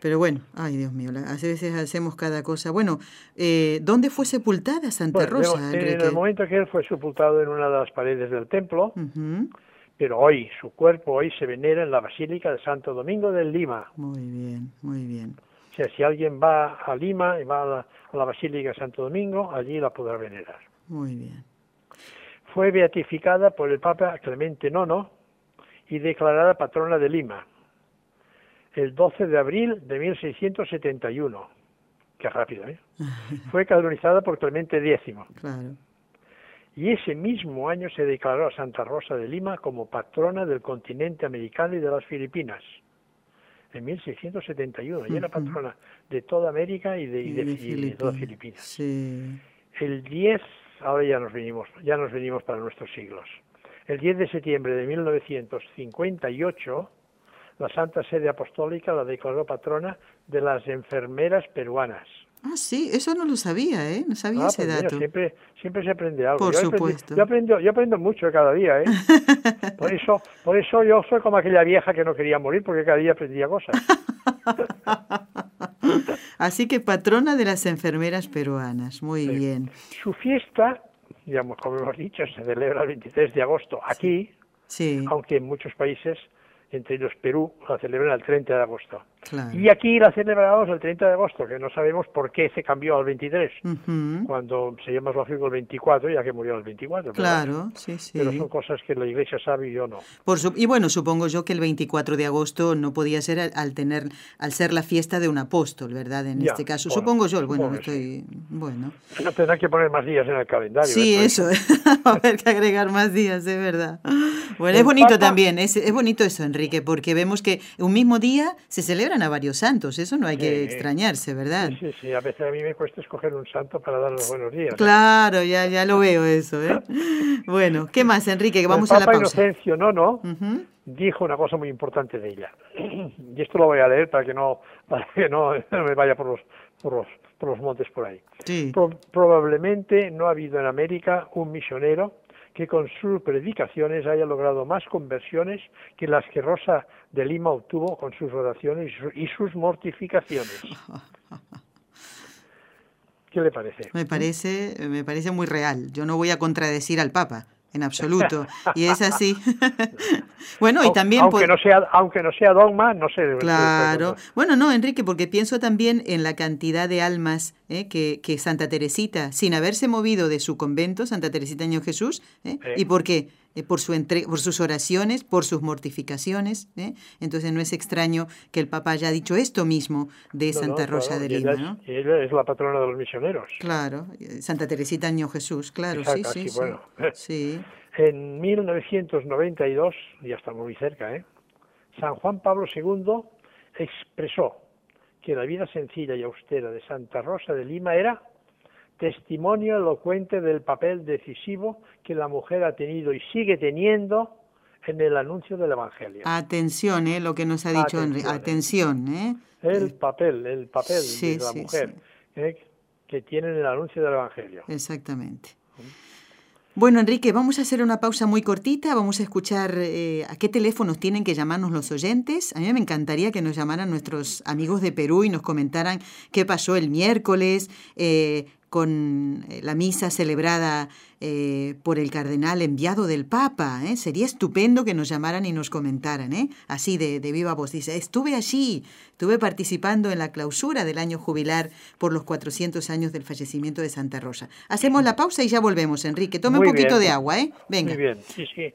S1: Pero bueno, ay Dios mío, a veces hacemos cada cosa. Bueno, eh, ¿dónde fue sepultada Santa
S2: bueno,
S1: Rosa?
S2: En, en el momento que él fue sepultado en una de las paredes del templo, uh -huh. pero hoy su cuerpo hoy se venera en la Basílica de Santo Domingo de Lima.
S1: Muy bien, muy bien.
S2: O sea, si alguien va a Lima y va a la, a la Basílica de Santo Domingo, allí la podrá venerar.
S1: Muy bien.
S2: Fue beatificada por el Papa Clemente IX y declarada patrona de Lima el 12 de abril de 1671. Qué rápido, ¿eh? Fue canonizada por Clemente X.
S1: Claro.
S2: Y ese mismo año se declaró a Santa Rosa de Lima como patrona del continente americano y de las Filipinas. En 1671. Y era patrona de toda América y de, y de, y de, y de todas Filipinas.
S1: Sí.
S2: El 10, ahora ya nos venimos, ya nos venimos para nuestros siglos. El 10 de septiembre de 1958 la Santa Sede Apostólica la declaró patrona de las enfermeras peruanas.
S1: Ah, sí, eso no lo sabía, ¿eh? No sabía
S2: ah,
S1: ese
S2: pues
S1: dato.
S2: Mira, siempre, siempre se aprende algo.
S1: Por
S2: yo
S1: supuesto.
S2: Aprendí, yo, aprendo, yo aprendo mucho cada día, ¿eh? por, eso, por eso yo soy como aquella vieja que no quería morir, porque cada día aprendía cosas.
S1: Así que patrona de las enfermeras peruanas, muy
S2: sí.
S1: bien.
S2: Su fiesta, digamos, como hemos dicho, se celebra el 23 de agosto aquí,
S1: sí.
S2: aunque en muchos países entre ellos Perú, la celebran el 30 de agosto.
S1: Claro.
S2: Y aquí la celebramos el 30 de agosto, que no sabemos por qué se cambió al 23,
S1: uh -huh.
S2: cuando sería más lógico el 24, ya que murió el 24.
S1: Claro,
S2: pero,
S1: sí, sí.
S2: Pero son cosas que la Iglesia sabe y yo no.
S1: Por su, y bueno, supongo yo que el 24 de agosto no podía ser al, al tener, al ser la fiesta de un apóstol, ¿verdad? En
S2: ya,
S1: este caso,
S2: bueno,
S1: supongo yo, bueno,
S2: supongo
S1: estoy, bueno.
S2: No tendrán que poner más días en el calendario.
S1: Sí,
S2: ¿eh?
S1: eso, va a haber que agregar más días, es verdad. Bueno, es bonito Papa... también, es, es bonito eso, Enrique, porque vemos que un mismo día se celebran a varios santos, eso no hay que extrañarse, ¿verdad?
S2: Sí, sí, a veces a mí me cuesta escoger un santo para dar los buenos días.
S1: Claro, ya, ya lo veo eso, ¿eh? Bueno, ¿qué más, Enrique? Que vamos
S2: el
S1: a la
S2: Papa
S1: pausa.
S2: Inocencio IX
S1: Ujú.
S2: dijo una cosa muy importante de ella. Y esto lo voy a leer para que no, para que no, no me vaya por los, por los, por los montes por ahí.
S1: Sí.
S2: Pro- probablemente no ha habido en América un misionero que con sus predicaciones haya logrado más conversiones que las que Rosa de Lima obtuvo con sus oraciones y, su- y sus mortificaciones. ¿Qué le parece?
S1: Me parece, me parece muy real. Yo no voy a contradecir al Papa, en absoluto. Y es así. bueno, y también...
S2: aunque no sea aunque no sea dogma, no sé.
S1: Claro. Bueno, no, Enrique, porque pienso también en la cantidad de almas ¿eh? que, que Santa Teresita, sin haberse movido de su convento, Santa Teresita Niño Jesús, ¿eh? ¿y por qué? Eh, por, su entre- por sus oraciones, por sus mortificaciones. ¿eh? Entonces no es extraño que el Papa haya dicho esto mismo de
S2: No,
S1: Santa Rosa de
S2: ella
S1: Lima,
S2: y ella es la patrona de los misioneros.
S1: Claro, Santa Teresita Niño Jesús, claro,
S2: Exacto,
S1: sí, sí,
S2: sí,
S1: sí.
S2: bueno.
S1: Sí,
S2: En 1992, ya estamos muy cerca, ¿eh? San Juan Pablo II expresó que la vida sencilla y austera de Santa Rosa de Lima era testimonio elocuente del papel decisivo que la mujer ha tenido y sigue teniendo en el anuncio del Evangelio.
S1: Atención, ¿eh? lo que nos ha dicho Enrique.
S2: Atención,
S1: Atención, ¿eh?
S2: el papel, el papel
S1: Sí,
S2: de la
S1: sí,
S2: mujer ¿eh? que tiene en el anuncio del Evangelio.
S1: Exactamente. Bueno, Enrique, vamos a hacer una pausa muy cortita. Vamos a escuchar eh, a qué teléfonos tienen que llamarnos los oyentes. A mí me encantaría que nos llamaran nuestros amigos de Perú y nos comentaran qué pasó el miércoles, eh, con eh, la misa celebrada eh, por el cardenal enviado del Papa. ¿eh? Sería estupendo que nos llamaran y nos comentaran, ¿eh? así de, de, viva voz. Dice, estuve allí, estuve participando en la clausura del año jubilar por los 400 años del fallecimiento de Santa Rosa. Hacemos la pausa y ya volvemos, Enrique. Tome
S2: Muy
S1: un poquito
S2: bien.
S1: de agua, ¿eh? Venga.
S2: Muy bien, sí, sí.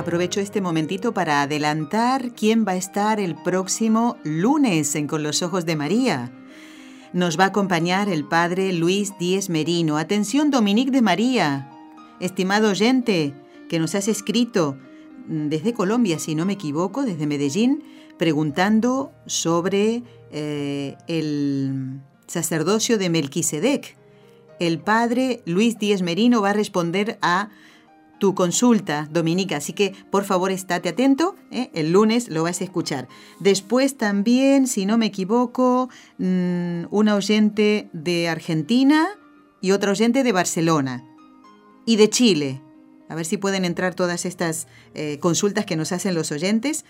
S1: Aprovecho este momentito para adelantar quién va a estar el próximo lunes en Con los Ojos de María. Nos va a acompañar el padre Luis Díez Merino. Atención, Dominique de María. Estimado oyente, que nos has escrito desde Colombia, si no me equivoco, desde Medellín, preguntando sobre eh, el sacerdocio de Melquisedec. El padre Luis Díez Merino va a responder a tu consulta, Dominica. Así que por favor estate atento, ¿eh? el lunes lo vas a escuchar. Después también, si no me equivoco, mmm, una oyente de Argentina y otra oyente de Barcelona y de Chile. A ver si pueden entrar todas estas eh, consultas que nos hacen los oyentes.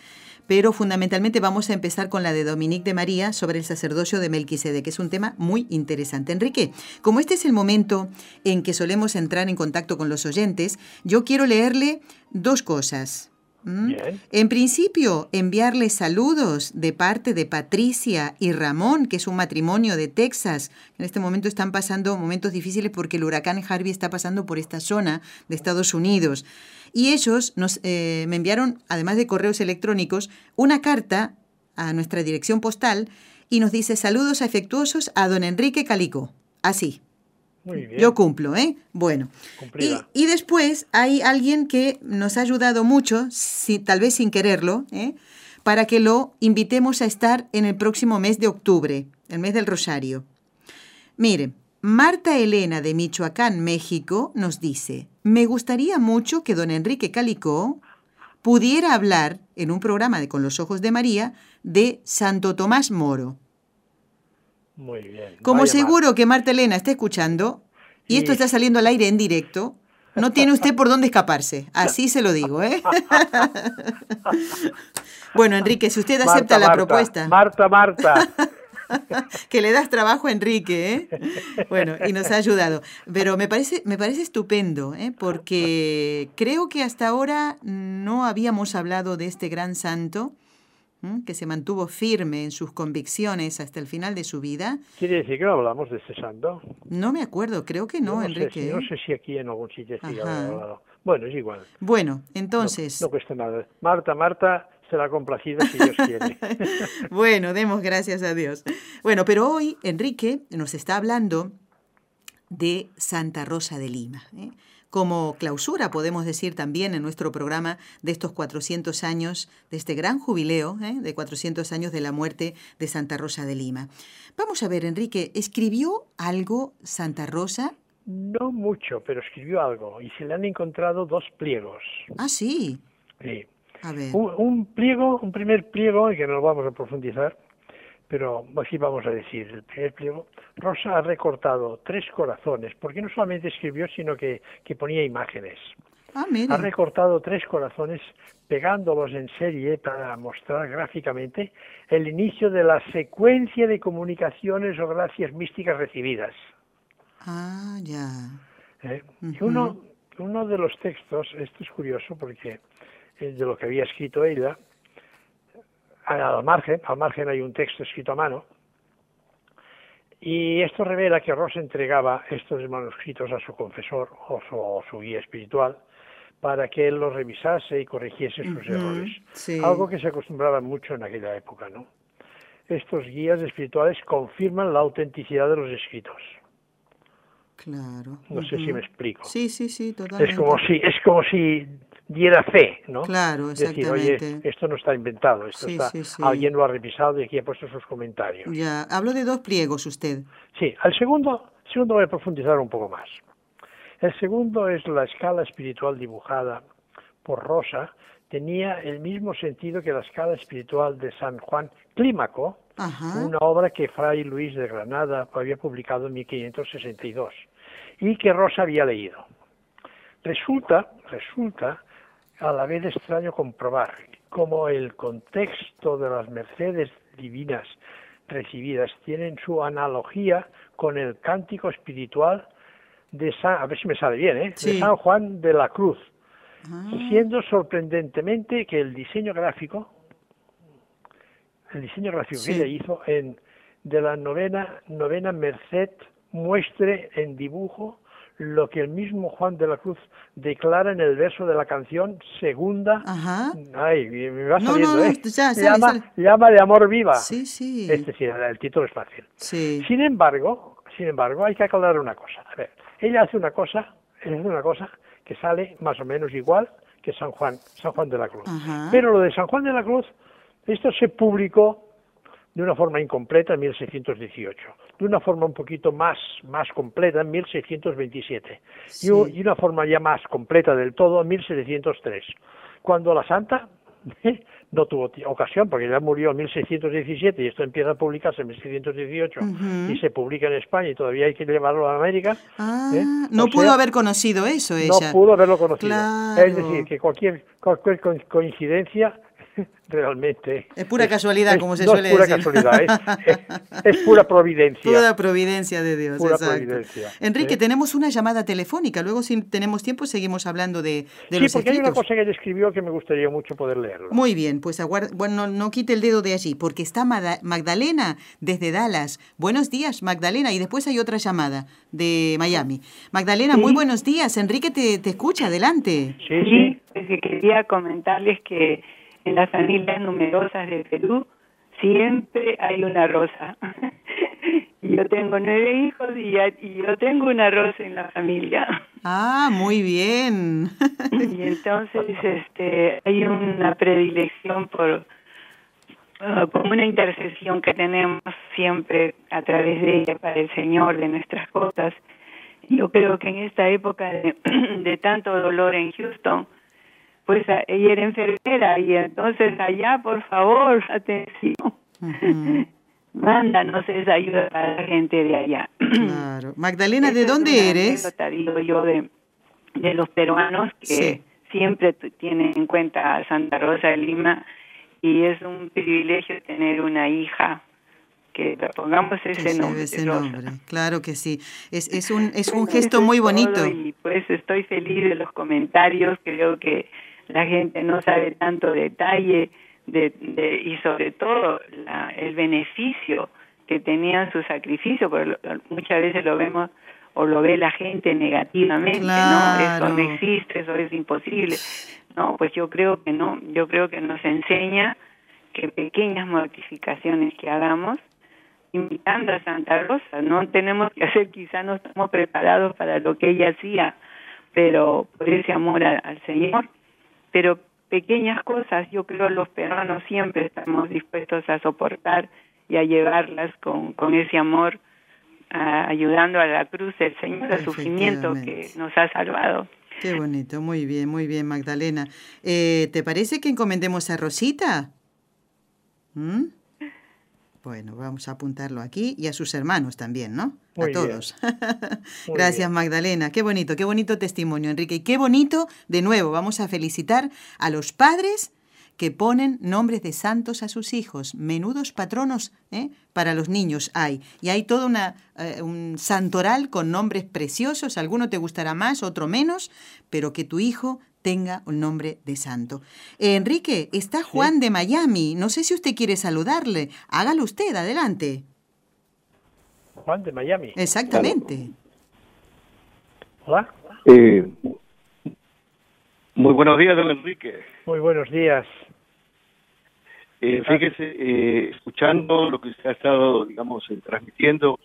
S1: Pero fundamentalmente vamos a empezar con la de Dominique de María sobre el sacerdocio de Melquisede, que es un tema muy interesante. Enrique, como este es el momento en que solemos entrar en contacto con los oyentes, yo quiero leerle dos cosas. ¿Mm? En principio, enviarle saludos de parte de Patricia y Ramón, que es un matrimonio de Texas. En este momento están pasando momentos difíciles porque el huracán Harvey está pasando por esta zona de Estados Unidos. Y ellos nos, eh, me enviaron, además de correos electrónicos, una carta a nuestra dirección postal y nos dice saludos afectuosos a don Enrique Calico. Así.
S2: Muy bien.
S1: Yo cumplo, ¿eh? Bueno. Y, y, después hay alguien que nos ha ayudado mucho, si, tal vez sin quererlo, ¿eh? para que lo invitemos a estar en el próximo mes de octubre, el mes del Rosario. Mire, Marta Elena de Michoacán, México, nos dice, me gustaría mucho que don Enrique Calicó pudiera hablar en un programa de Con los Ojos de María de Santo Tomás Moro.
S2: Muy bien.
S1: Como Vaya seguro Marta. que Marta Elena está escuchando, y, esto está saliendo al aire en directo, no tiene usted por dónde escaparse. Así se lo digo, ¿eh? bueno, Enrique, si usted acepta
S2: Marta,
S1: la
S2: Marta,
S1: propuesta.
S2: Marta, Marta.
S1: que le das trabajo a Enrique, ¿eh? Bueno, y nos ha ayudado. Pero me parece, me parece estupendo, ¿eh? Porque creo que hasta ahora no habíamos hablado de este gran santo. Que se mantuvo firme en sus convicciones hasta el final de su vida.
S2: ¿Quiere decir que no hablamos de este santo?
S1: No me acuerdo, creo que no,
S2: no
S1: Enrique.
S2: Sé, no sé si aquí en algún sitio sí hablado. Bueno, es igual.
S1: Bueno, entonces...
S2: No, no cuesta nada. Marta, Marta, será complacida si Dios quiere.
S1: bueno, demos gracias a Dios. Bueno, pero hoy Enrique nos está hablando de Santa Rosa de Lima. ¿eh? Como clausura, podemos decir también en nuestro programa de estos 400 años, de este gran jubileo, ¿eh? de 400 años de la muerte de Santa Rosa de Lima. Vamos a ver, Enrique, ¿escribió algo Santa Rosa?
S2: No mucho, pero escribió algo y se le han encontrado dos pliegos.
S1: Ah, sí.
S2: Sí.
S1: A ver.
S2: Un, un, pliego, un primer pliego, en que no lo vamos a profundizar, pero así vamos a decir, el primer pliego, Rosa ha recortado tres corazones, porque no solamente escribió, sino que, que ponía imágenes.
S1: Ah.
S2: Ha recortado tres corazones pegándolos en serie para mostrar gráficamente el inicio de la secuencia de comunicaciones o gracias místicas recibidas.
S1: Ah, ya.
S2: ¿Eh? Uh -huh. Y uno, uno de los textos, esto es curioso porque de lo que había escrito ella, al margen, al margen hay un texto escrito a mano, y esto revela que Ross entregaba estos manuscritos a su confesor o su, o su guía espiritual para que él los revisase y corrigiese sus uh -huh, errores.
S1: Sí.
S2: Algo que se acostumbraba mucho en aquella época, ¿no? Estos guías espirituales confirman la autenticidad de los escritos.
S1: Claro.
S2: No sé si me explico.
S1: Sí, sí, sí, totalmente.
S2: Es como si, es como si diera fe, ¿no?
S1: Claro,
S2: Decir,
S1: exactamente.
S2: oye, esto no está inventado, esto
S1: Sí,
S2: está,
S1: sí, sí.
S2: alguien lo ha revisado y aquí ha puesto sus comentarios.
S1: Ya, habló de dos pliegos usted.
S2: Sí, al segundo, segundo voy a profundizar un poco más. El segundo es la escala espiritual dibujada por Rosa, tenía el mismo sentido que la escala espiritual de San Juan Clímaco,
S1: Ajá.
S2: una obra que Fray Luis de Granada había publicado en 1562 y que Rosa había leído. Resulta, resulta a la vez extraño comprobar cómo el contexto de las mercedes divinas recibidas tienen su analogía con el cántico espiritual de San, a ver si me sale bien, ¿eh?
S1: Sí.
S2: de San Juan de la Cruz,
S1: Ah,
S2: siendo sorprendentemente que el diseño gráfico, el diseño gráfico
S1: Sí.
S2: que ella hizo en de la novena novena Merced muestre en dibujo lo que el mismo Juan de la Cruz declara en el verso de la canción segunda.
S1: Ajá.
S2: Ay, me va
S1: No,
S2: saliendo,
S1: no, no,
S2: ¿eh?
S1: ya, sale,
S2: llama,
S1: sale.
S2: llama de amor viva.
S1: Sí, sí.
S2: Este sí, el título es fácil.
S1: Sí.
S2: Sin embargo, sin embargo, hay que aclarar una cosa. A ver, ella hace una cosa, ella hace una cosa que sale más o menos igual que San Juan, San Juan de la Cruz.
S1: Ajá.
S2: Pero lo de San Juan de la Cruz, esto se publicó de una forma incompleta en 1618, de una forma un poquito más, más completa en 1627
S1: Sí.
S2: y, una forma ya más completa del todo en 1703, cuando la santa no tuvo ocasión, porque ya murió en 1617 y esto empieza a publicarse en 1618
S1: Ujú.
S2: y se publica en España y todavía hay que llevarlo a América.
S1: Ah,
S2: ¿eh?
S1: no
S2: O
S1: pudo
S2: sea,
S1: haber conocido eso
S2: no
S1: ella.
S2: pudo haberlo conocido.
S1: Claro.
S2: Es decir, que cualquier, cualquier co- coincidencia realmente
S1: Es pura casualidad, como se
S2: no
S1: suele
S2: es pura
S1: decir.
S2: casualidad, es, es- es pura providencia.
S1: Pura providencia de Dios,
S2: Pura
S1: exacto.
S2: providencia,
S1: Enrique,
S2: ¿eh?
S1: tenemos una llamada telefónica. Luego, si tenemos tiempo, seguimos hablando de, de
S2: sí,
S1: los
S2: porque hay una
S1: escritos.
S2: cosa que ella escribió que me gustaría mucho poder leerlo.
S1: Muy bien, pues aguarda, bueno, no, no quite el dedo de allí, porque está Magdalena desde Dallas. Buenos días, Magdalena, y después hay otra llamada de Miami. Magdalena, muy buenos días. Enrique te, te escucha, adelante.
S2: Sí, sí.
S5: Sí, que quería comentarles que en las familias numerosas de Perú siempre hay una rosa. Yo tengo nueve hijos y, ya- y yo tengo una rosa en la familia.
S1: Ah, muy bien.
S5: Y entonces este hay una predilección por ah, como una intercesión que tenemos siempre a través de ella para el Señor de nuestras cosas. Yo creo que en esta época de, de tanto dolor en Houston, pues ella era enfermera y entonces allá, por favor, atención,
S1: Ujú,
S5: mándanos esa ayuda para la gente de allá.
S1: claro. Magdalena, ¿de dónde eres?
S5: digo yo, de, de los peruanos que
S1: Sí.
S5: siempre tienen en cuenta a Santa Rosa de Lima y es un privilegio tener una hija que pongamos ese nombre.
S1: ese
S5: Rosa.
S1: nombre. Claro que sí. Es, es un, es un gesto muy bonito.
S5: Y pues estoy feliz de los comentarios. Creo que la gente no sabe tanto detalle de, de- y sobre todo la- el beneficio que tenían su sacrificio, porque lo- muchas veces lo vemos o lo ve la gente negativamente,
S1: Claro.
S5: ¿no? Eso no existe, eso es imposible. No, pues yo creo que no, yo creo que nos enseña que pequeñas mortificaciones que hagamos imitando a Santa Rosa. No tenemos que hacer, quizá no estamos preparados para lo que ella hacía, pero por ese amor a- al Señor. Pero pequeñas cosas, yo creo los peruanos siempre estamos dispuestos a soportar y a llevarlas con, con ese amor, a- ayudando a la cruz del Señor, al sufrimiento que nos ha salvado.
S1: Qué bonito, muy bien, muy bien, Magdalena. Eh, ¿Te parece que encomendemos a Rosita? ¿Mm? Bueno, vamos a apuntarlo aquí y a sus hermanos también, ¿no?
S2: Muy
S1: a todos. Gracias,
S2: bien.
S1: Magdalena. Qué bonito, qué bonito testimonio, Enrique. Y qué bonito, de nuevo, vamos a felicitar a los padres que ponen nombres de santos a sus hijos. Menudos patronos ¿eh? para los niños hay. Y hay todo una, eh, un santoral con nombres preciosos. Alguno te gustará más, otro menos, pero que tu hijo tenga un nombre de santo. Eh, Enrique, está Juan de Miami. No sé si usted quiere saludarle. Hágalo usted, adelante.
S2: Juan de Miami.
S1: Exactamente.
S2: Hola.
S6: Eh, muy buenos días, don Enrique.
S2: Muy buenos días.
S6: Eh, fíjese, eh, escuchando lo que usted ha estado, digamos, eh, transmitiendo,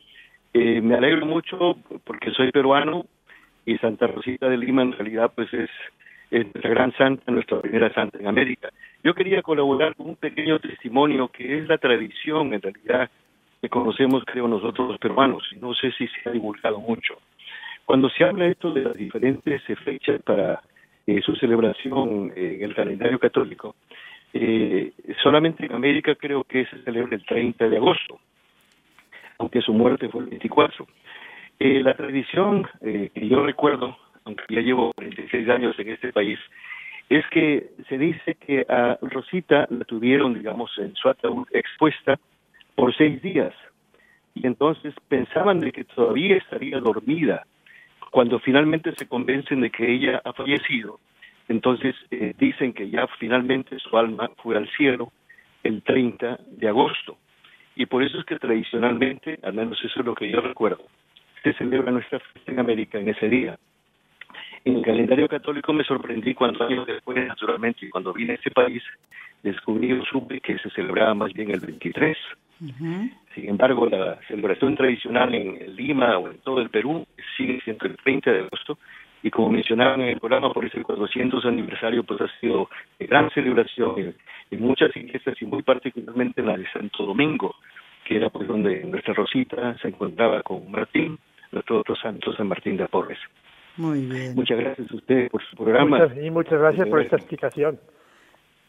S6: Eh, me alegro mucho porque soy peruano y Santa Rosita de Lima en realidad pues es, es nuestra gran santa, nuestra primera santa en América. Yo quería colaborar con un pequeño testimonio que es la tradición en realidad que conocemos creo nosotros los peruanos y no sé si se ha divulgado mucho. Cuando se habla esto de las diferentes fechas para eh, su celebración en el calendario católico, eh, solamente en América creo que se celebra el 30 de agosto, aunque su muerte fue el 24. Eh, la tradición eh, que yo recuerdo, aunque ya llevo 46 años en este país, es que se dice que a Rosita la tuvieron, digamos, en su ataúd expuesta por seis días. Y entonces pensaban de que todavía estaría dormida. Cuando finalmente se convencen de que ella ha fallecido, entonces eh, dicen que ya finalmente su alma fue al cielo el 30 de agosto. Y por eso es que tradicionalmente, al menos eso es lo que yo recuerdo, se celebra nuestra fiesta en América en ese día. En el calendario católico me sorprendí cuando años después, naturalmente, cuando vine a este país, descubrí o supe que se celebraba más bien el 23. Sin embargo, la celebración tradicional en Lima o en todo el Perú sigue siendo el 30 de agosto y como mencionaban en el programa, por ese 400 aniversario, pues ha sido de gran celebración en, muchas iglesias y muy particularmente en la de Santo Domingo, que era pues donde nuestra Rosita se encontraba con Martín, nuestro otro santo San Martín de Porres.
S1: Muy bien.
S6: Muchas gracias a usted por su programa.
S2: Muchas, y muchas gracias por esta explicación.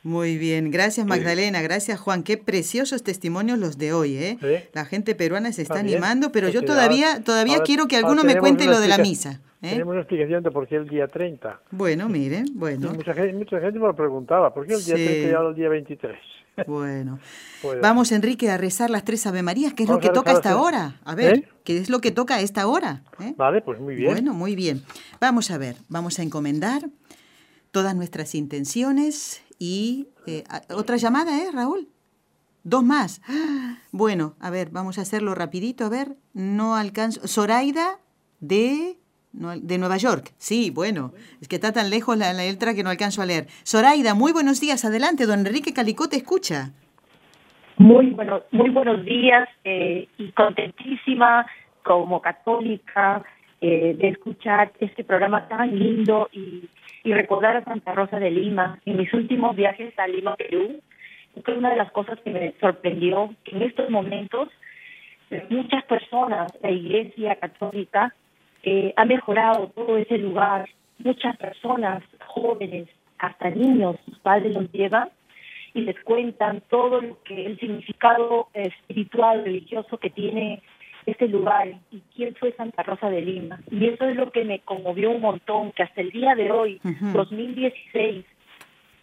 S1: Muy bien, gracias Magdalena, gracias Juan, qué preciosos testimonios los de hoy, ¿eh?
S2: Sí.
S1: La gente peruana se está
S2: También,
S1: animando, pero yo todavía todavía
S2: ahora-
S1: quiero que alguno me cuente lo de la misa. ¿Eh?
S2: Tenemos una explicación de por qué el día 30.
S1: Bueno, mire, bueno,
S2: mucha, gente, mucha gente me lo preguntaba, ¿por qué el día
S1: Sí.
S2: 30 y ahora el día 23?
S1: bueno.
S2: Pues,
S1: Vamos, Enrique, a rezar las tres Ave Marías, que es lo que toca a
S2: rezar
S1: esta
S2: las
S1: hora.
S2: tres.
S1: A ver,
S2: ¿Eh?
S1: ¿qué es lo que toca a esta hora? ¿eh?
S2: Vale, pues muy bien.
S1: Bueno, muy bien. Vamos a ver, vamos a encomendar todas nuestras intenciones y otra llamada, ¿eh, Raúl? Dos más. ¡Ah! Bueno, a ver, vamos a hacerlo rapidito, a ver, no alcanzo. Zoraida de, de Nueva York. Sí, bueno, es que está tan lejos la, la letra que no alcanzo a leer. Zoraida, muy buenos días, adelante, don Enrique Calicó te escucha.
S7: Muy buenos, muy buenos días eh, y contentísima como católica eh, de escuchar este programa tan lindo y, y recordar a Santa Rosa de Lima. En mis últimos viajes a Lima, Perú, fue una de las cosas que me sorprendió que en estos momentos muchas personas, la Iglesia Católica, eh, ha mejorado todo ese lugar. Muchas personas, jóvenes, hasta niños, sus padres los llevan y les cuentan todo lo que el significado eh, espiritual, religioso que tiene este lugar y quién fue Santa Rosa de Lima. Y eso es lo que me conmovió un montón, que hasta el día de hoy,
S1: Ujú.
S7: 2016,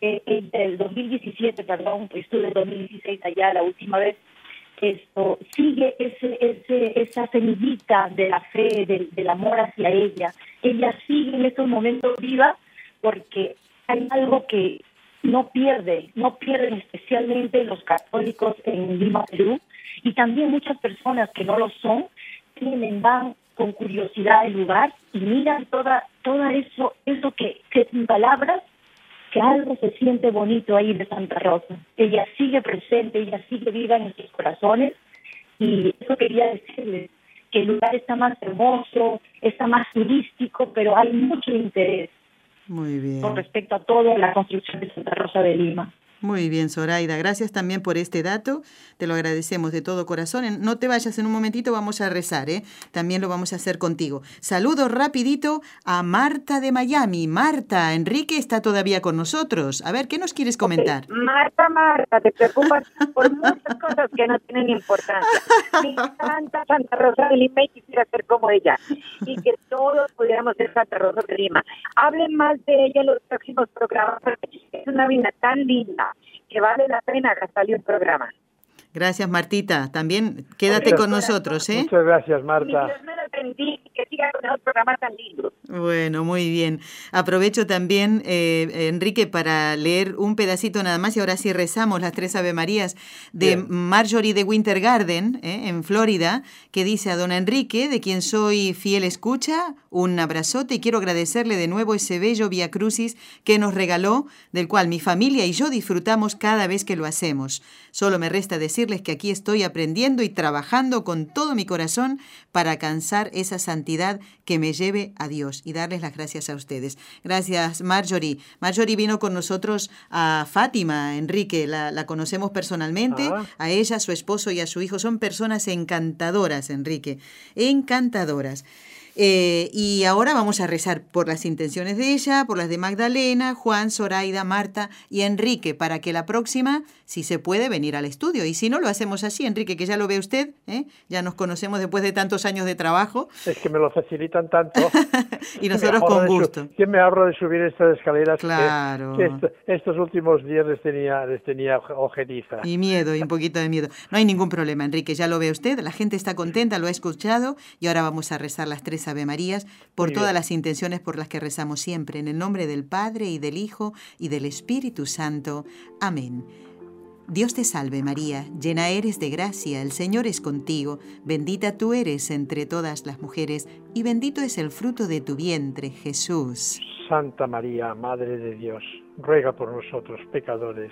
S7: eh, eh, el 2017, perdón, estuve en 2016 allá la última vez, esto sigue ese, ese, esa semillita de la fe, del, amor hacia ella. Ella sigue en estos momentos viva porque hay algo que no pierde, no pierden especialmente los católicos en Lima, Perú, y también muchas personas que no lo son, tienen, van con curiosidad al lugar y miran toda, todo eso, eso que, que sin palabras, que algo se siente bonito ahí de Santa Rosa. Ella sigue presente, ella sigue viva en nuestros corazones y eso quería decirles, que el lugar está más hermoso, está más turístico, pero hay mucho interés
S1: Muy bien.
S7: con respecto a toda la construcción de Santa Rosa de Lima.
S1: Muy bien, Zoraida. Gracias también por este dato. Te lo agradecemos de todo corazón. No te vayas en un momentito, vamos a rezar, ¿eh? También lo vamos a hacer contigo. Saludo rapidito a Marta de Miami. Marta, Enrique está todavía con nosotros. A ver, ¿qué nos quieres comentar?
S8: Marta, Marta, te preocupas por muchas cosas que no tienen importancia. Me encanta Santa Rosa de Lima y quisiera ser como ella. Y que todos pudiéramos ser Santa Rosa de Lima. Hablen más de ella en los próximos programas porque es una vida tan linda que vale la pena gastarle un programa.
S1: Gracias, Martita. También quédate
S2: Muchas
S1: con
S2: gracias.
S1: nosotros, ¿eh?
S2: Muchas gracias, Marta.
S8: Dios me la bendiga y que siga con esos programas tan lindos.
S1: Bueno, muy bien. Aprovecho también, eh, Enrique, para leer un pedacito nada más y ahora sí rezamos las tres Ave Marías de Marjorie de Winter Garden, eh, en Florida, que dice a don Enrique, de quien soy fiel escucha, un abrazote y quiero agradecerle de nuevo ese bello Via Crucis que nos regaló, del cual mi familia y yo disfrutamos cada vez que lo hacemos. Solo me resta decirles que aquí estoy aprendiendo y trabajando con todo mi corazón para alcanzar esa santidad que me lleve a Dios y darles las gracias a ustedes. Gracias, Marjorie. Marjorie vino con nosotros a Fátima, Enrique, la, conocemos personalmente, ah. a ella, a su esposo y a su hijo. Son personas encantadoras, Enrique, encantadoras. Eh, y ahora vamos a rezar por las intenciones de ella, por las de Magdalena, Juan, Zoraida, Marta y Enrique, para que la próxima, si se puede, venir al estudio. Y si no, lo hacemos así, Enrique, que ya lo ve usted, ¿eh? ya nos conocemos después de tantos años de trabajo.
S2: Es que me lo facilitan tanto.
S1: y nosotros con gusto.
S2: ¿Quién me ahorro de subir estas escaleras? Claro. estos últimos días les tenía, les tenía ojeriza.
S1: Y miedo, y un poquito de miedo. No hay ningún problema, Enrique, ya lo ve usted, la gente está contenta, lo ha escuchado y ahora vamos a rezar las tres Ave Marías por todas las intenciones por las que rezamos siempre, en el nombre del Padre y del Hijo y del Espíritu Santo. Amén. Dios te salve María, llena eres de gracia, el Señor es contigo, bendita tú eres entre todas las mujeres, y bendito es el fruto de tu vientre, Jesús.
S2: Santa María, Madre de Dios, ruega por nosotros pecadores,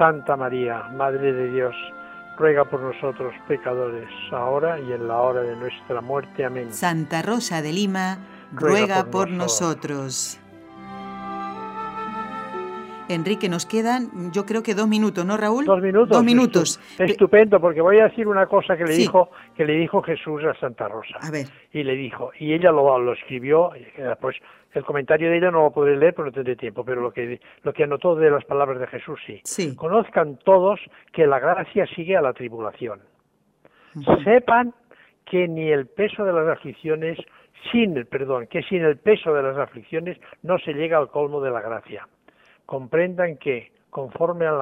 S2: Santa María, Madre de Dios, ruega por nosotros pecadores, ahora y en la hora de nuestra muerte. Amén.
S1: Santa Rosa de Lima, ruega, por, nosotros. Enrique, nos quedan, yo creo que dos minutos, ¿no, Raúl?
S2: Dos minutos.
S1: Dos minutos.
S2: Estupendo, porque voy a decir una cosa que le dijo que le dijo Jesús a Santa Rosa.
S1: A ver.
S2: Y le dijo, y ella lo, lo escribió, pues el comentario de ella no lo podré leer porque no tendré tiempo, pero lo que, lo que anotó de las palabras de Jesús sí. Conozcan todos que la gracia sigue a la tribulación. Sepan que ni el peso de las aflicciones, sin el perdón, que sin el peso de las aflicciones no se llega al colmo de la gracia. Comprendan que, conforme al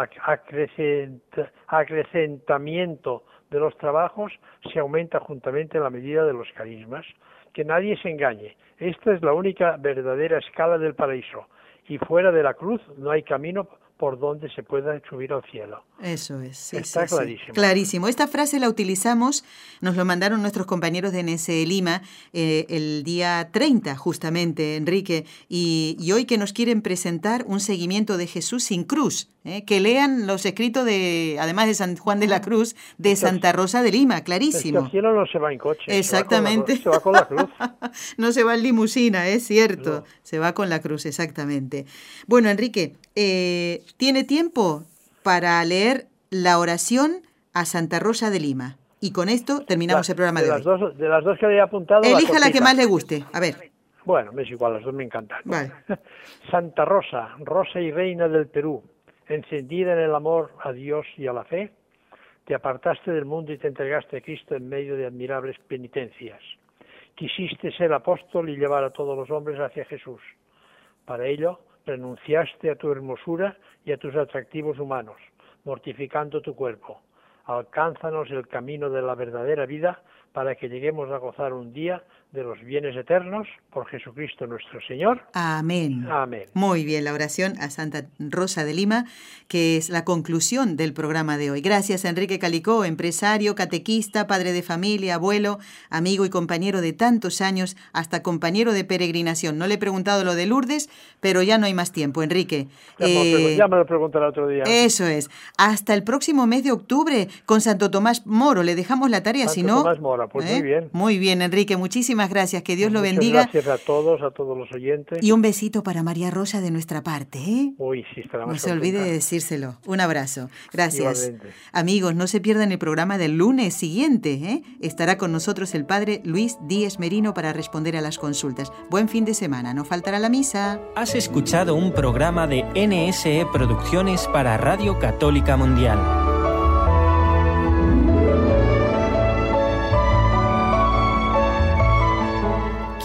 S2: acrecentamiento de los trabajos, se aumenta juntamente la medida de los carismas. Que nadie se engañe, esta es la única verdadera escala del paraíso y fuera de la cruz no hay camino por donde se pueda subir al cielo.
S1: Eso es.
S2: Sí, Está clarísimo.
S1: Clarísimo. Esta frase la utilizamos, nos lo mandaron nuestros compañeros de NSE Lima eh, el día 30, justamente, Enrique, y, hoy que nos quieren presentar un seguimiento de Jesús sin cruz, eh, que lean los escritos de, además de San Juan de la Cruz, de Santa Rosa de Lima, clarísimo.
S2: El cielo no se va en coche.
S1: Exactamente.
S2: Se va con la, cruz.
S1: no se va en limusina, es cierto. Se va con la cruz, exactamente. Bueno, Enrique, eh, ¿tiene tiempo? para leer la oración a Santa Rosa de Lima. Y con esto terminamos el programa de,
S2: de
S1: las
S2: Dos, de las dos que había apuntado.
S1: Elija la, que más le guste. A ver.
S2: Bueno, me es igual, las dos me encantan. Santa Rosa, Rosa y Reina del Perú, encendida en el amor a Dios y a la fe, te apartaste del mundo y te entregaste a Cristo en medio de admirables penitencias. Quisiste ser apóstol y llevar a todos los hombres hacia Jesús. Para ello, renunciaste a tu hermosura y a tus atractivos humanos, mortificando tu cuerpo. Alcánzanos el camino de la verdadera vida para que lleguemos a gozar un día de los bienes eternos por Jesucristo nuestro Señor.
S1: Amén.
S2: Amén.
S1: Muy bien, la oración a Santa Rosa de Lima, que es la conclusión del programa de hoy. Gracias Enrique Calicó, empresario, catequista, padre de familia, abuelo, amigo y compañero de tantos años, hasta compañero de peregrinación. No le he preguntado lo de Lourdes, pero ya no hay más tiempo, Enrique.
S2: Ya, me, eh, lo preguntaré otro día.
S1: Eso es. Hasta el próximo mes de octubre con Santo Tomás Moro. Le dejamos la tarea, si no...
S2: Tomás Moro, pues muy ¿eh? bien.
S1: Muy bien, Enrique, muchísimas gracias, que Dios lo
S2: Muchas
S1: bendiga.
S2: Gracias a todos, a todos los oyentes.
S1: Y un besito para María Rosa de nuestra parte. ¿eh?
S2: Uy, sí, estará
S1: No
S2: más
S1: se olvide de decírselo. Un abrazo. Gracias.
S2: Igualmente.
S1: Amigos, no se pierdan el programa del lunes siguiente. ¿eh? Estará con nosotros el padre Luis Díez Merino para responder a las consultas. Buen fin de semana. No faltará la misa.
S9: Has escuchado un programa de NSE Producciones para Radio Católica Mundial.